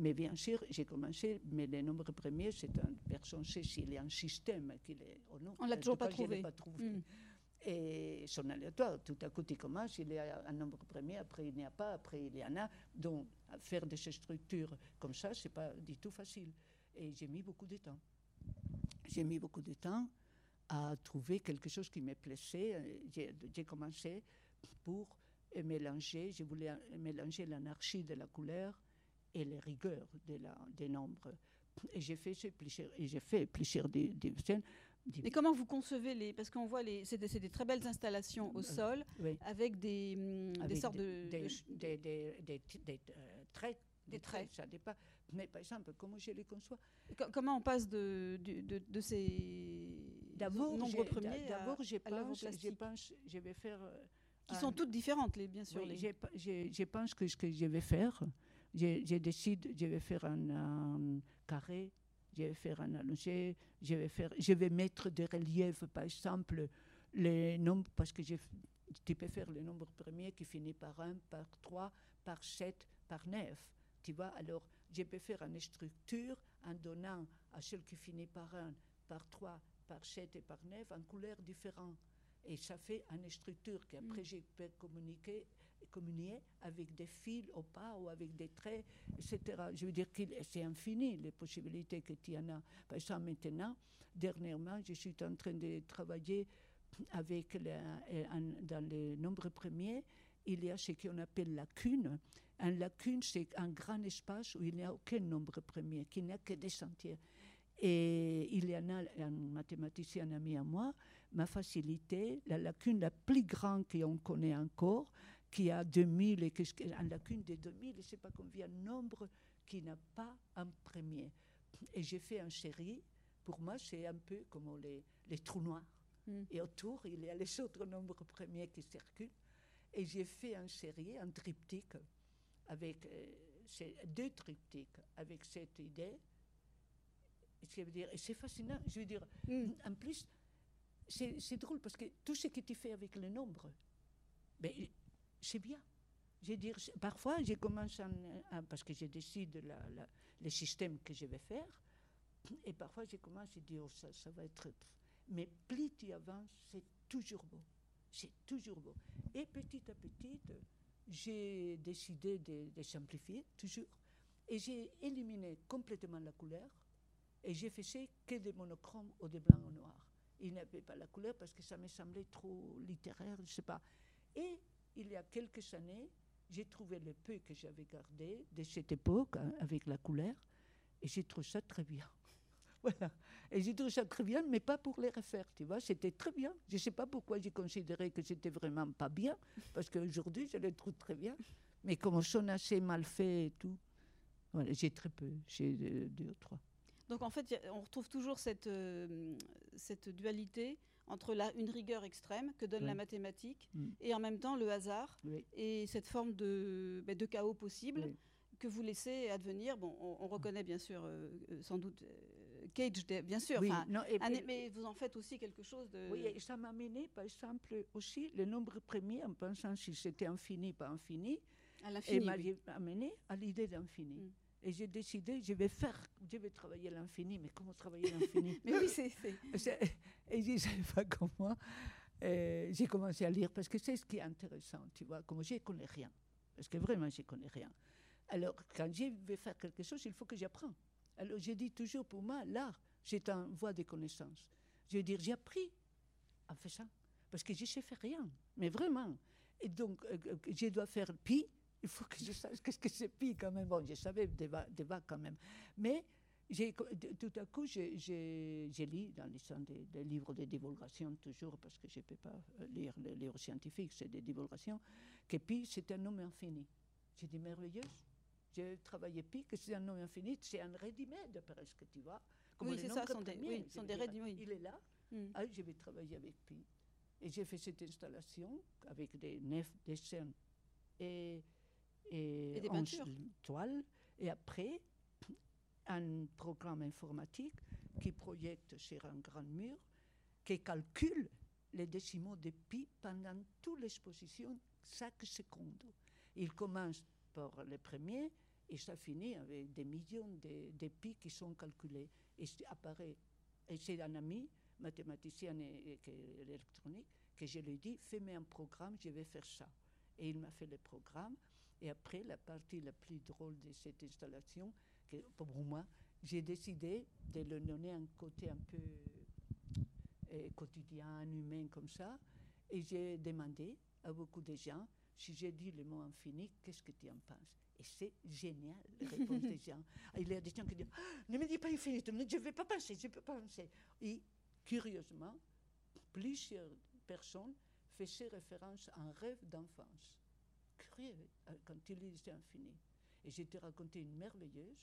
Mais bien sûr, j'ai commencé, mais les nombres premiers, c'est un personne sait s'il y a un système qu'il est ou non. On l'a toujours pas cas, trouvé. pas trouvé. Mm. Et son aléatoire, tout à coup, tu commences, il y a un nombre premier, après il n'y a pas, après il y en a. Donc, faire de ces structures comme ça, c'est pas du tout facile. Et j'ai mis beaucoup de temps. J'ai mis beaucoup de temps à trouver quelque chose qui me plaisait. J'ai commencé pour mélanger, je voulais mélanger l'anarchie de la couleur et les rigueurs de la, des nombres. Et j'ai fait, plusieurs- et j'ai fait divisions. Et comment vous concevez les Parce qu'on voit les, c'est des, des très belles installations au Euh, sol Oui. avec des, hum, des avec sortes des, de, des, de des- des- des des, euh, traits. Des traits. Ça dépend. Mais par exemple, comment je les conçois? Co- Comment on passe de, du- de, de ces D'abord, nombres premiers d'abord, je pense, je plastique? pense, je vais faire. euh, qui un- sont toutes différentes, les, bien sûr. oui, les- je, pe- je- je pense que ce que je vais faire, je, je décide, je vais faire un, un carré, je vais faire un allongé, je vais faire, je vais mettre des reliefs, par exemple, les nombres, parce que je, tu peux faire le nombre premier qui finit par 1, par 3, par 7, par 9. Tu vois, alors je peux faire une structure en donnant à celle qui finit par 1, par 3, par 7 et par 9 en couleurs différentes. Et ça fait une structure qu'après je peux communiquer, communier avec des fils ou pas, ou avec des traits, etc. Je veux dire que c'est infini les possibilités que tu en as. Par exemple, maintenant, dernièrement, je suis en train de travailler avec euh, dans les nombres premiers, il y a ce qu'on appelle lacune. Un lacune, c'est un grand espace où il n'y a aucun nombre premier, qui n'a que des sentiers. Et il y en a un mathématicien ami à moi, m'a facilité la lacune la plus grande qu'on connaît encore, qui a 2000 et qu'est-ce que- une lacune de 2000, je ne sais pas combien nombre qui n'a pas un premier. Et j'ai fait une série, pour moi c'est un peu comme les, les trous noirs. Mm. Et autour, il y a les autres nombres premiers qui circulent. Et j'ai fait une série, un triptyque, avec euh, deux triptyques avec cette idée. Je veux dire, c'est fascinant. Je veux dire, Mm. en plus, c'est drôle parce que tout ce que tu fais avec le nombre, ben, c'est bien. Je dire, parfois, je commence en, en- parce que je décide la, la- le système que je vais faire, et parfois, je commence à dire, oh, ça, ça va être. Mais plus tu avances, c'est toujours beau. C'est toujours beau. Et petit à petit, euh, j'ai décidé de, de simplifier, toujours. Et j'ai éliminé complètement la couleur. Et j'ai fait que des monochromes ou des blancs ou noirs. Il n'y avait pas la couleur parce que ça me semblait trop littéraire, je ne sais pas. Et il y a quelques années, j'ai trouvé le peu que j'avais gardé de cette époque hein, avec la couleur et j'ai trouvé ça très bien. (laughs) Voilà. Et j'ai trouvé ça très bien, mais pas pour les refaire, tu vois. C'était très bien. Je ne sais pas pourquoi j'ai considéré que c'était vraiment pas bien, parce qu'aujourd'hui, je les trouve très bien. Mais comme sont assez mal faits et tout, voilà, j'ai très peu. J'ai deux, ou trois. Donc en fait, on retrouve toujours cette, euh, cette dualité entre la, une rigueur extrême que donne la mathématique Mm. et en même temps le hasard Oui, et cette forme de, ben, de chaos possible oui. que vous laissez advenir. Bon, on, on reconnaît bien sûr, euh, euh, sans doute, euh, Cage, bien sûr, Oui, enfin, non, et- un- et- mais vous en faites aussi quelque chose de... Oui, et ça m'a amené, par exemple, aussi le nombre premier, en pensant si c'était infini, pas infini, à et m'a amené à l'idée d'infini. Mm. Et j'ai décidé, je vais faire, je vais travailler l'infini, mais comment travailler l'infini (laughs) Mais oui, c'est... Et je ne savais pas comment. J'ai commencé à lire parce que c'est ce qui est intéressant, tu vois, comme je ne connais rien. Parce que vraiment, je ne connais rien. Alors, quand je vais faire quelque chose, il faut que j'apprends. Alors, je dis toujours, pour moi, l'art, c'est un voie de connaissance. Je veux dire, j'ai appris en faisant. Parce que je ne sais faire rien. Mais vraiment. Et donc, euh, euh, je dois faire pi. Il faut que je sache qu'est-ce que c'est pi quand même. Bon, je savais des quand même. Mais tout à coup, j'ai- lu dans les des, des livres de divulgation, toujours, parce que je ne peux pas euh, lire les livres scientifiques, c'est des divulgations, que Pi, c'est un nombre infini. J'ai dit merveilleux. J'ai travaillé Pi, que c'est un nombre infini, c'est un ready-made presque, tu vois. Oui, le c'est ça, sont des- oui, sont des oui. Il est là, Mm. ah, je vais travailler avec Pi. Et j'ai fait cette installation avec des neuf dessins et, et, Et des 11 peintures. toiles. Et après, un programme informatique qui projette sur un grand mur, qui calcule les décimaux de pi pendant toute l'exposition, chaque seconde. Il commence par le premier et ça finit avec des millions de, de pi qui sont calculés. Et c'est apparaît. Et c'est un ami, mathématicien et, et que- électronique, que je lui ai dit fais-moi un programme, je vais faire ça. Et il m'a fait le programme. Et après, la partie la plus drôle de cette installation, que pour moi, j'ai décidé de lui donner un côté un peu euh, quotidien, humain comme ça. Et j'ai demandé à beaucoup de gens si j'ai dit le mot infini, qu'est-ce que tu en penses? Et c'est génial, les réponses des gens. (laughs) Il y a des gens qui disent Ah, Ne me dis pas infini, je ne vais pas penser, je ne peux pas penser. Et curieusement, plusieurs personnes faisaient référence à un rêve d'enfance. Euh, quand il disait infini. Et je t'ai raconté une merveilleuse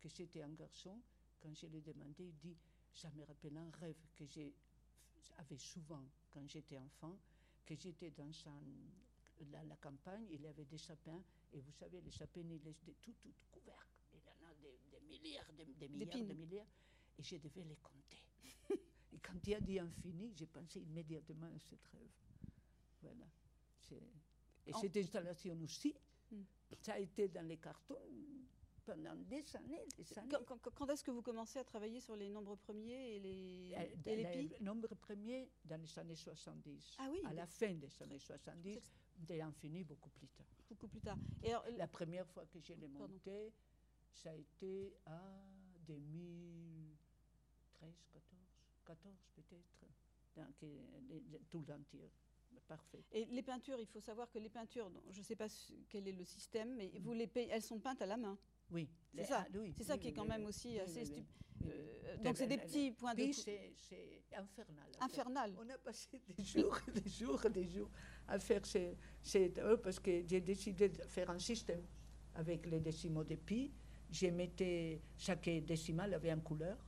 que c'était un garçon, quand je l'ai demandé, il dit Ça me rappelle un rêve que j'avais souvent quand j'étais enfant, que j'étais dans un- la, la campagne, il y avait des sapins, et vous savez, les sapins, ils laissent des, tout, tout couverts. Il y en a des, des milliards, des, des milliards, des milliards, et je devais les compter. (laughs) et quand il a dit infini, j'ai pensé immédiatement à ce rêve. Voilà. C'est- Et En- cette installation aussi, Hmm. ça a été dans les cartons pendant des années, des années. Quand, quand- quand est-ce que vous commencez à travailler sur les nombres premiers et les, Euh, et les dans pi le nombre premier dans les années 70. Ah oui, À la fin des années 70, C'est- et infini beaucoup plus tard. beaucoup plus tard. Et alors, La première fois que je l'ai Pardon. monté, ça a été à 2013, 14, 14 peut-être, euh, le- le- tout l'entier. Et les peintures, il faut savoir que les peintures, je ne sais pas quel est le système, mais vous les elles sont peintes à la main. Oui. C'est ça. ah, oui, C'est ça oui, qui est quand oui, même aussi assez oui, stu- oui, oui, oui. Euh, Le- donc c'est des petits points de c'est infernal. infernal. On a passé (laughs) des jours, des jours, des jours à faire ces, ces- euh, parce que j'ai décidé de faire un système avec les décimaux de pi. Je mettais, chaque décimal avait une couleur.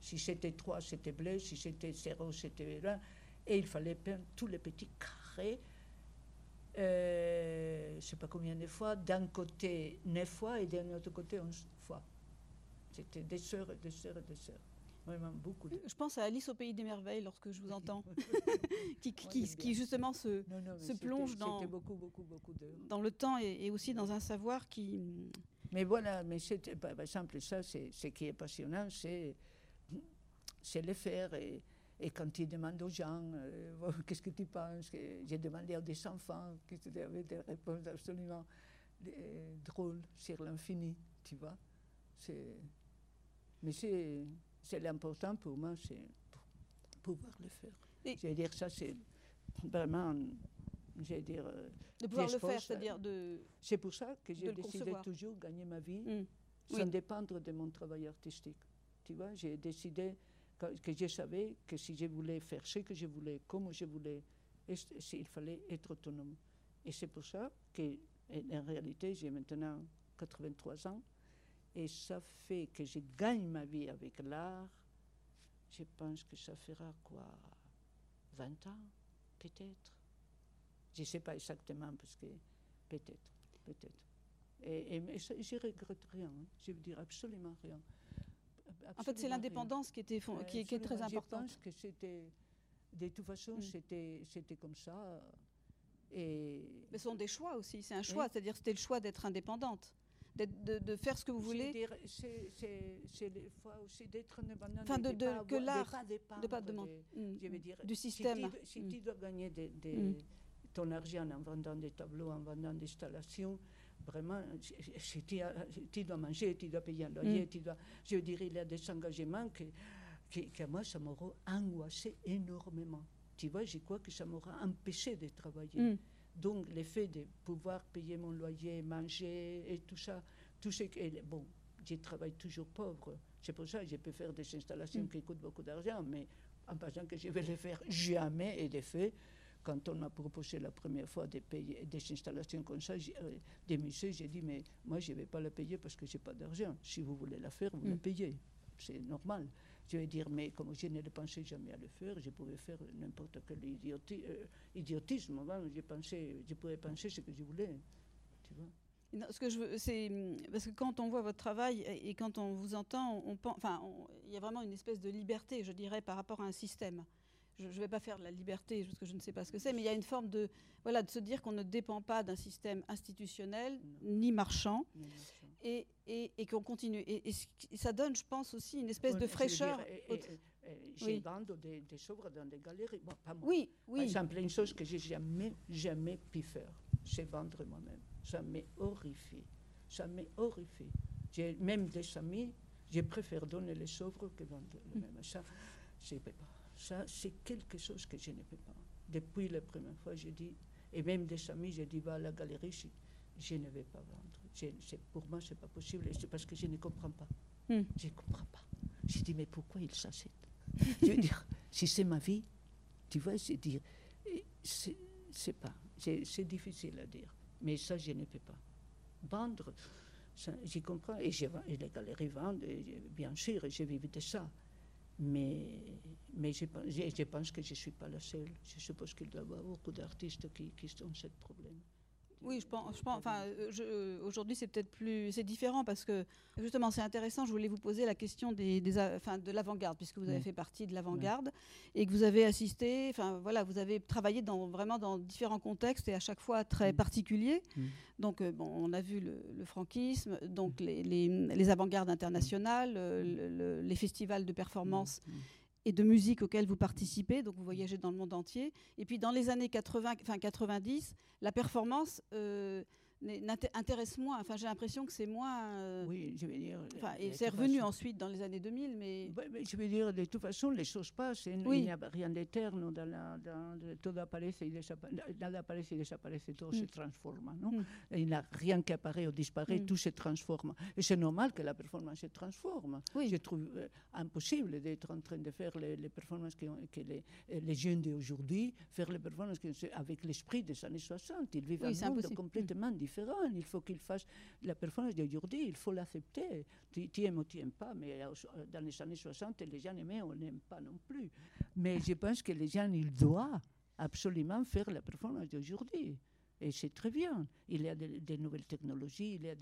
Si c'était 3, c'était bleu. Si c'était 0, c'était vert. Et il fallait peindre tous les petits carrés euh, je ne sais pas combien de fois, d'un côté neuf fois et d'un autre côté onze fois. C'était des sœurs et des sœurs et des sœurs. Vraiment beaucoup. De... Je pense à Alice au pays des merveilles lorsque je vous entends, (laughs) (laughs) qui, qui, qui, justement se, Non, non, mais se plonge dans, C'était beaucoup, beaucoup, beaucoup d'heures. dans le temps et, et aussi dans un savoir qui... Mais voilà, mais c'était, par par exemple, ça, c'est ce qui est passionnant, c'est, c'est le faire. Et, et quand il demande aux gens, euh, Bon, (laughs) qu'est-ce que tu penses J'ai demandé à des enfants qui avaient des réponses absolument euh, drôles sur l'infini, tu vois. C'est, mais c'est, c'est l'important pour moi, c'est pouvoir le faire. Et- Je veux dire, ça, c'est vraiment, je veux dire, euh, De pouvoir le faire, c'est-à-dire de... c'est pour ça que De j'ai décidé toujours gagner ma vie Mm. sans Oui. dépendre de mon travail artistique. Tu vois, j'ai décidé que, je savais que si je voulais faire ce que je voulais, comme je voulais, et il fallait être autonome. Et c'est pour ça que, en réalité, j'ai maintenant 83 ans, et ça fait que je gagne ma vie avec l'art. Je pense que ça fera quoi 20 ans, peut-être? Je ne sais pas exactement, parce que peut-être, peut-être. Et, et- ça, je regrette rien, hein. je veux dire absolument rien. En fait, c'est l'indépendance qui, était, qui, est- qui est très importante. Je pense que c'était, de toute façon, Mm. c'était, c'était comme ça. Et Mais ce sont des choix aussi, c'est un choix, Oui. c'est-à-dire c'était le choix d'être indépendante, de, de faire ce que vous voulez, c'est, fois aussi d'être indépendant, Enfin, de- de, que l'art, de pas demander. Mm. je veux dire, du si système. tu, si Mm. tu dois gagner des- des- Mm. ton argent en vendant des tableaux, en vendant des installations, vraiment, si- tu, dois manger, tu dois payer un loyer, Mm. tu dois, je veux dire, il y a des engagements que, que, que moi, ça m'aura angoissé énormément. Tu vois, je crois que ça m'aura empêché de travailler. Mm. Donc, le fait de pouvoir payer mon loyer, manger et tout ça, tout ce que. Bon, je travaille toujours pauvre. C'est pour ça que je peux faire des installations Mm. qui coûtent beaucoup d'argent, mais en pensant que je vais les faire jamais. Et de fait, quand on m'a proposé la première fois de payer des installations comme ça, euh, des musées, j'ai dit, mais moi, je ne vais pas la payer parce que je n'ai pas d'argent. Si vous voulez la faire, vous la Mm. payez. C'est normal. Je vais dire, mais comme je ne pensais jamais à le faire, je pouvais faire n'importe quel idioti- euh, idiotisme. hein. Je, pensais, je pouvais penser ce que je voulais. Tu vois Non, ce que je veux, c'est parce que quand on voit votre travail et quand on vous entend, on, on pen- enfin, on- il y a vraiment une espèce de liberté, je dirais, par rapport à un système. Je ne vais pas faire de la liberté parce que je ne sais pas ce que c'est, mais il y a une forme de, voilà, de se dire qu'on ne dépend pas d'un système institutionnel ni marchand et, et, et qu'on continue. Et, ça donne, je pense aussi, une espèce de fraîcheur. J'ai Oui. vendu des, des œuvres dans des galeries. Bon, pas moi. oui, Par oui. exemple, une chose que j'ai jamais, jamais pu faire, c'est vendre moi-même. Ça m'est horrifié. Ça m'est horrifié. J'ai même des amis, je préfère donner les œuvres que vendre Mm. le même. Ça, je ne peux pas. Ça, c'est quelque chose que je ne peux pas. Depuis la première fois, j'ai dit, et même des amis, j'ai dit, va à la galerie, je, je ne vais pas vendre. Je- pour moi, ce n'est pas possible. C'est parce que je ne comprends pas. Mm. Je ne comprends pas. J'ai dit, mais pourquoi il s'achète Je veux dire, (laughs) si c'est ma vie, tu vois, c'est dire, c'est pas, c'est difficile à dire, mais ça, je ne peux pas. Vendre, j'y comprends, et, je les galeries vendent, et je- bien sûr, et je vis de ça. Mais, mais je, je, je pense que je ne suis pas la seule. Je suppose qu'il doit y avoir beaucoup d'artistes qui, qui ont ce problème. Oui, je pense. Je pense enfin, euh, euh, aujourd'hui, c'est peut-être plus, c'est différent parce que justement, c'est intéressant. Je voulais vous poser la question des, des a- enfin, de l'avant-garde, puisque vous avez Oui. fait partie de l'avant-garde et que vous avez assisté. Enfin, voilà, vous avez travaillé dans vraiment dans différents contextes et à chaque fois très particuliers. Donc, euh, bon, on a vu le, le franquisme, donc les, les, les avant-gardes internationales, euh, le- le- les festivals de performance. Et de musique auxquelles vous participez, donc vous voyagez dans le monde entier. Et puis dans les années 80, enfin 90, la performance euh, intéresse moins. Enfin, j'ai l'impression que c'est moins. euh, Oui, je veux dire. enfin, et c'est revenu façon- ensuite dans les années 2000, mais je veux dire, de toute façon, les choses passent. Oui. Il n'y a rien d'éterne dans la. Dans, tout apparaît et disparaît. Nada apparaît et tout se Mm. transforme. Non? Mm. Il n'y a rien qui apparaît ou disparaît, Mm. tout se transforme. Et c'est normal que la performance se transforme. Oui. Je trouve euh, impossible d'être en train de faire les, les performances que les, euh, les jeunes d'aujourd'hui, faire les performances sont avec l'esprit des années 60. Ils vivent un monde impossible. Complètement différent. Il faut qu'ils fassent la performance d'aujourd'hui, il faut l'accepter. Tu, aimes ou tu n'aimes pas, mais euh, dans les années 60, les gens aimaient, on n'aime pas non plus. Mais je pense que les gens, ils doivent absolument faire la performance d'aujourd'hui. Et c'est très bien. Il y a des, nouvelles technologies, il y a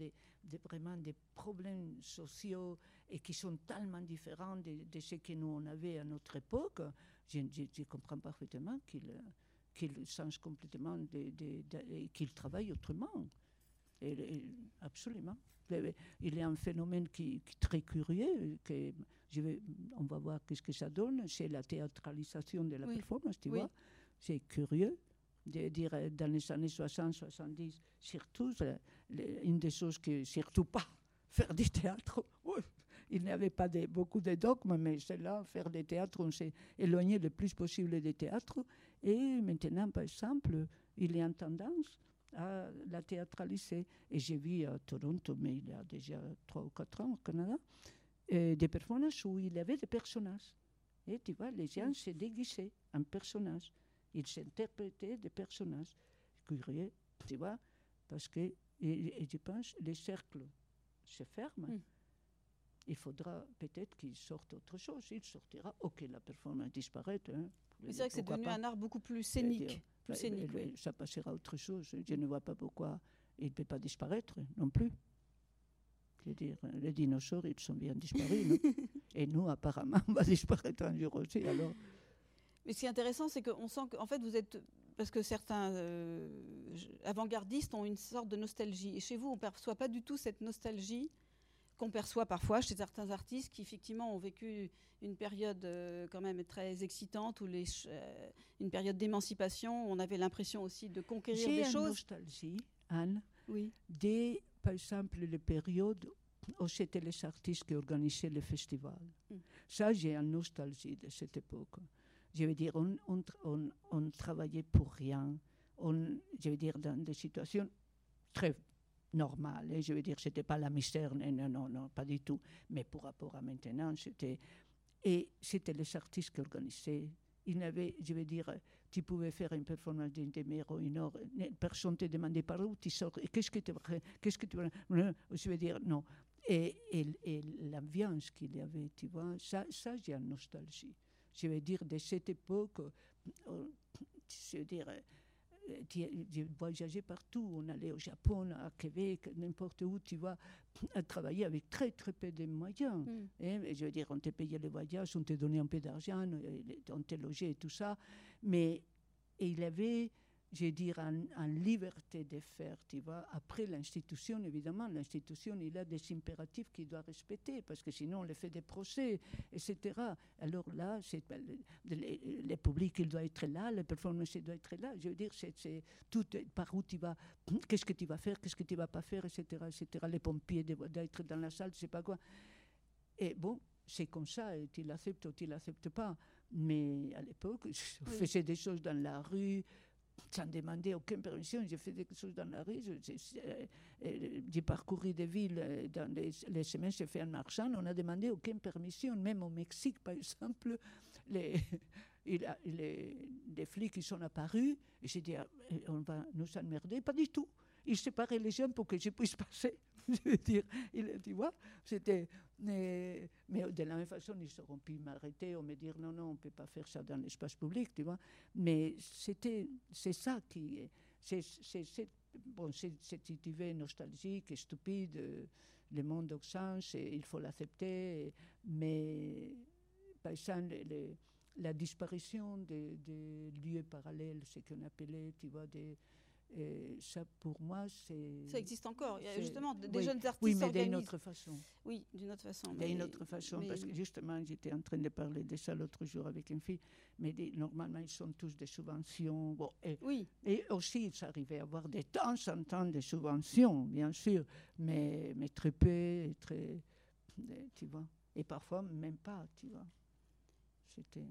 vraiment des problèmes sociaux et qui sont tellement différents de, ce que nous on avait à notre époque. Je, je, comprends parfaitement qu'il qu'il change complètement, qu'il travaille autrement. Et, absolument. Il y a un phénomène qui, est très curieux, que je vais, on va voir qu'est-ce que ça donne, c'est la théâtralisation de la performance, tu vois. C'est curieux de dire euh, dans les années 60-70, surtout, une des choses que surtout pas (laughs) faire du théâtre. Il n'y avait pas de, beaucoup de dogmes, mais c'est là, faire du théâtre, on s'est éloigné le plus possible des théâtres. Et maintenant, par exemple, il a une tendance à la théâtraliser. Et j'ai vu à Toronto, mais il y a déjà trois ou quatre ans au Canada, euh, des performances où il y avait des personnages. Et tu vois, les gens se déguisaient en personnages. Ils s'interprétaient des personnages. Curieux, tu vois, parce que, et, je pense, les cercles se ferment. Mm. Il faudra peut-être qu'il sorte autre chose. Il sortira, ok, la performance disparaît. Hein, c'est vrai que c'est devenu un art beaucoup plus scénique. Plus scénique Ça passera à autre chose. Je ne vois pas pourquoi il ne peut pas disparaître non plus. Je veux dire, les dinosaures, ils sont bien disparus. (laughs) Et nous, apparemment, on va disparaître un jour aussi. Alors. Mais ce qui est intéressant, c'est qu'on sent qu'en fait, vous êtes. Parce que certains euh, avant-gardistes ont une sorte de nostalgie. Et chez vous, on ne perçoit pas du tout cette nostalgie qu'on perçoit parfois chez certains artistes qui effectivement ont vécu une période euh, quand même très excitante ou les, euh, une période d'émancipation. On avait l'impression aussi de conquérir des choses. J'ai nostalgie, Anne, oui. dès par exemple les périodes où c'était les artistes qui organisaient les festivals. Mm. Ça, j'ai une nostalgie de cette époque. Je veux dire, on, on, on, on travaillait pour rien. On, je veux dire, dans des situations très normal. Et je veux dire, c'était pas la mystère, non, non, non, pas du tout. Mais pour rapport à maintenant, c'était. Et c'était les artistes qui organisaient. Il n'avait, je veux dire, tu pouvais faire une performance d'une demi-heure ou une heure, personne ne te demandait par où tu sors, qu'est-ce que tu qu'est-ce que tu Je veux dire, non. Et, et, l'ambiance qu'il y avait, tu vois, ça, ça j'ai une nostalgie. Je veux dire, de cette époque, euh, je veux dire, j'ai voyagé partout. On allait au Japon, à Québec, n'importe où, tu vois, à travailler avec très, très peu de moyens. Mm. Et, je veux dire, on te payait les voyages, on te donnait un peu d'argent, on te logeait et tout ça. Mais il avait je dire, en, liberté de faire, tu vois. Après l'institution, évidemment, l'institution, il a des impératifs qu'il doit respecter, parce que sinon, on le fait des procès, etc. Alors là, c'est, le, public, il doit être là, le performance, il doit être là. Je veux dire, c'est, tout par où tu vas, (clears throat) qu'est-ce que tu vas faire, qu'est-ce que tu vas pas faire, etc., etc. Les pompiers doivent être dans la salle, je sais pas quoi. Et bon, c'est comme ça, et tu l'acceptes ou tu l'acceptes pas. Mais à l'époque, je faisais des choses dans la rue, sans demander aucune permission. J'ai fait des choses dans la rue. Euh, j'ai parcouru des villes euh, dans les, semaines, j'ai fait en marchant. On n'a demandé aucune permission. Même au Mexique, par exemple, (laughs) les, les, flics ils sont apparus. Et j'ai dit, ah, on va nous emmerder. Pas du tout. Ils séparaient les gens pour que je puisse (laughs) passer. (laughs) je veux dire, tu vois, c'était. Mais, de la même façon, ils auront pu m'arrêter ou me dire non, non, on ne peut pas faire ça dans l'espace public, tu vois. Mais c'était, c'est ça qui. C'est, c'est, bon, cette idée nostalgique et stupide, le monde change, et il faut l'accepter, mais par exemple, la disparition des, des, lieux parallèles, ce qu'on appelait, tu vois, des et ça, pour moi, c'est. Ça existe encore. Il y a justement des jeunes artistes. Oui, mais d'une autre façon. Oui, d'une autre façon. D'une autre façon, parce que justement, j'étais en train de parler de ça l'autre jour avec une fille, mais normalement, ils sont tous des subventions. Bon, et, oui. Et aussi, il arrivait à avoir de temps en temps des subventions, bien sûr, mais, mais très peu, très. Tu vois. Et parfois, même pas, tu vois. C'était.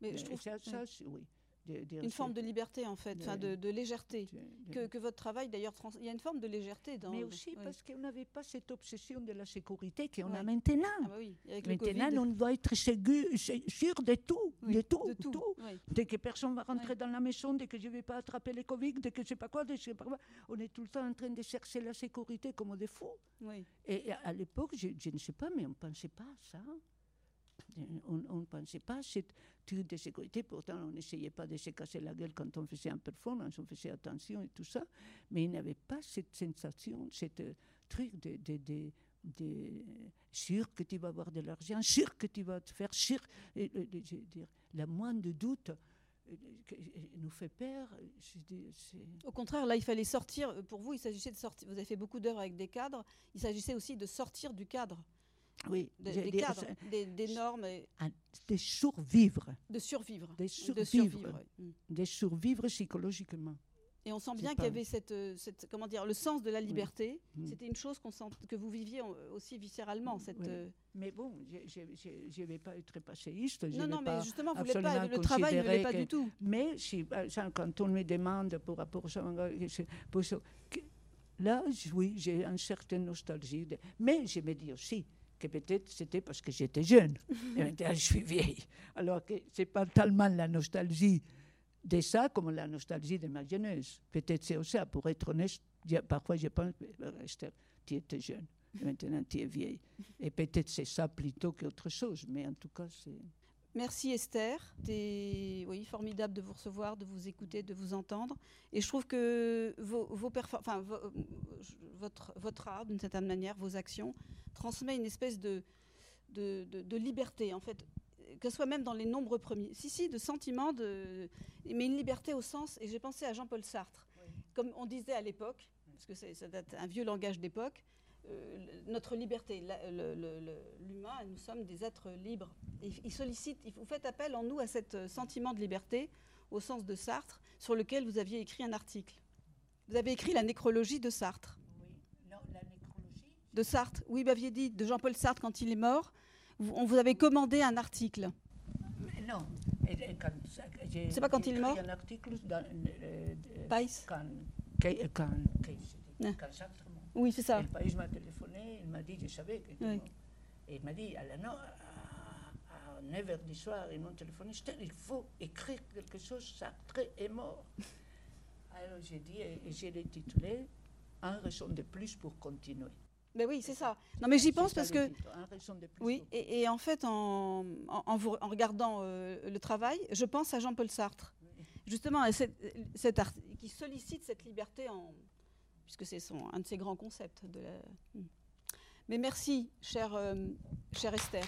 Mais, je trouve ça, ça oui une forme de liberté en fait, de, de, légèreté. Que, que, votre travail d'ailleurs, il y a une forme de légèreté dans. Mais aussi parce qu'on n'avait pas cette obsession de la sécurité qu'on a maintenant. Ah bah oui, maintenant, on doit être sûr de tout, de tout, de tout. Dès que personne va rentrer dans la maison, dès que je ne vais pas attraper le Covid, dès que je sais pas quoi, sais pas quoi, on est tout le temps en train de chercher la sécurité comme des fous. Et à l'époque, je, je, ne sais pas, mais on ne pensait pas à ça. On ne pensait pas à cette truc de sécurité. Pourtant, on n'essayait pas de se casser la gueule quand on faisait un performance, on faisait attention et tout ça. Mais il n'y avait pas cette sensation, cette truc de, de, de sûr que tu vas avoir de l'argent, sûr que tu vas te faire, sûr, la moindre doute nous fait peur. Au contraire, là, il fallait sortir. Pour vous, il s'agissait de sortir. Vous avez fait beaucoup d'heures avec des cadres. Il s'agissait aussi de sortir du cadre. Oui, des, cadres, des, normes. De survivre. De survivre. De survivre. De survivre psychologiquement. Et on sent bien qu'il y avait cette, euh, cette, comment dire, le sens de la liberté. Mm. C'était une chose sent, que vous viviez aussi viscéralement. Cette, euh, Mais bon, je ne vais pas être passéiste. Non, non, mais justement, vous pas, le travail ne l'est pas du tout. Mais si, quand on me demande pour rapport à là, oui, j'ai une certaine nostalgie. Mais je me dis aussi que peut-être c'était parce que j'étais jeune. et maintenant, je suis vieille. Alors que ce n'est pas tellement la nostalgie de ça comme la nostalgie de ma jeunesse. Peut-être c'est aussi, pour être honnête, parfois je pense, tu étais jeune, maintenant tu es vieille. Et peut-être c'est ça plutôt qu'autre chose, mais en tout cas c'est... Merci Esther, c'est oui, formidable de vous recevoir, de vous écouter, de vous entendre. Et je trouve que vos, vos enfin, votre, votre art, d'une certaine manière, vos actions, transmet une espèce de, de, de liberté. En fait, que ce soit même dans les nombreux premiers. Si, si, de sentiments, de, mais une liberté au sens, et j'ai pensé à Jean-Paul Sartre, comme on disait à l'époque, parce que ça date un vieux langage d'époque, euh, notre liberté, l'humain, nous sommes des êtres libres. il sollicite, vous faites appel en nous à ce sentiment de liberté, au sens de Sartre, sur lequel vous aviez écrit un article. Vous avez écrit la nécrologie de Sartre. Oui, non, la nécrologie. De Sartre, oui, vous m'aviez dit, de Jean-Paul Sartre quand il est mort, on vous avait commandé un article. non. C'est pas quand il est mort un article dans. Euh, Quand, quand, Oui, c'est ça. Et le m'a téléphoné, il m'a dit, je savais que. Oui. Et il m'a dit, à, à 9h du soir, ils m'ont téléphoné, il faut écrire quelque chose, Sartre est mort. (laughs) Alors j'ai dit, et j'ai titulé Un raison de plus pour continuer. Mais oui, c'est ça. Non, mais j'y pense parce que. Oui, et, en fait, en, en, vous, en regardant euh, le travail, je pense à Jean-Paul Sartre. Justement, cette, qui sollicite cette liberté, en, puisque c'est un de ses grands concepts. De la... Hmm. Mais merci, chère, euh, chère Esther.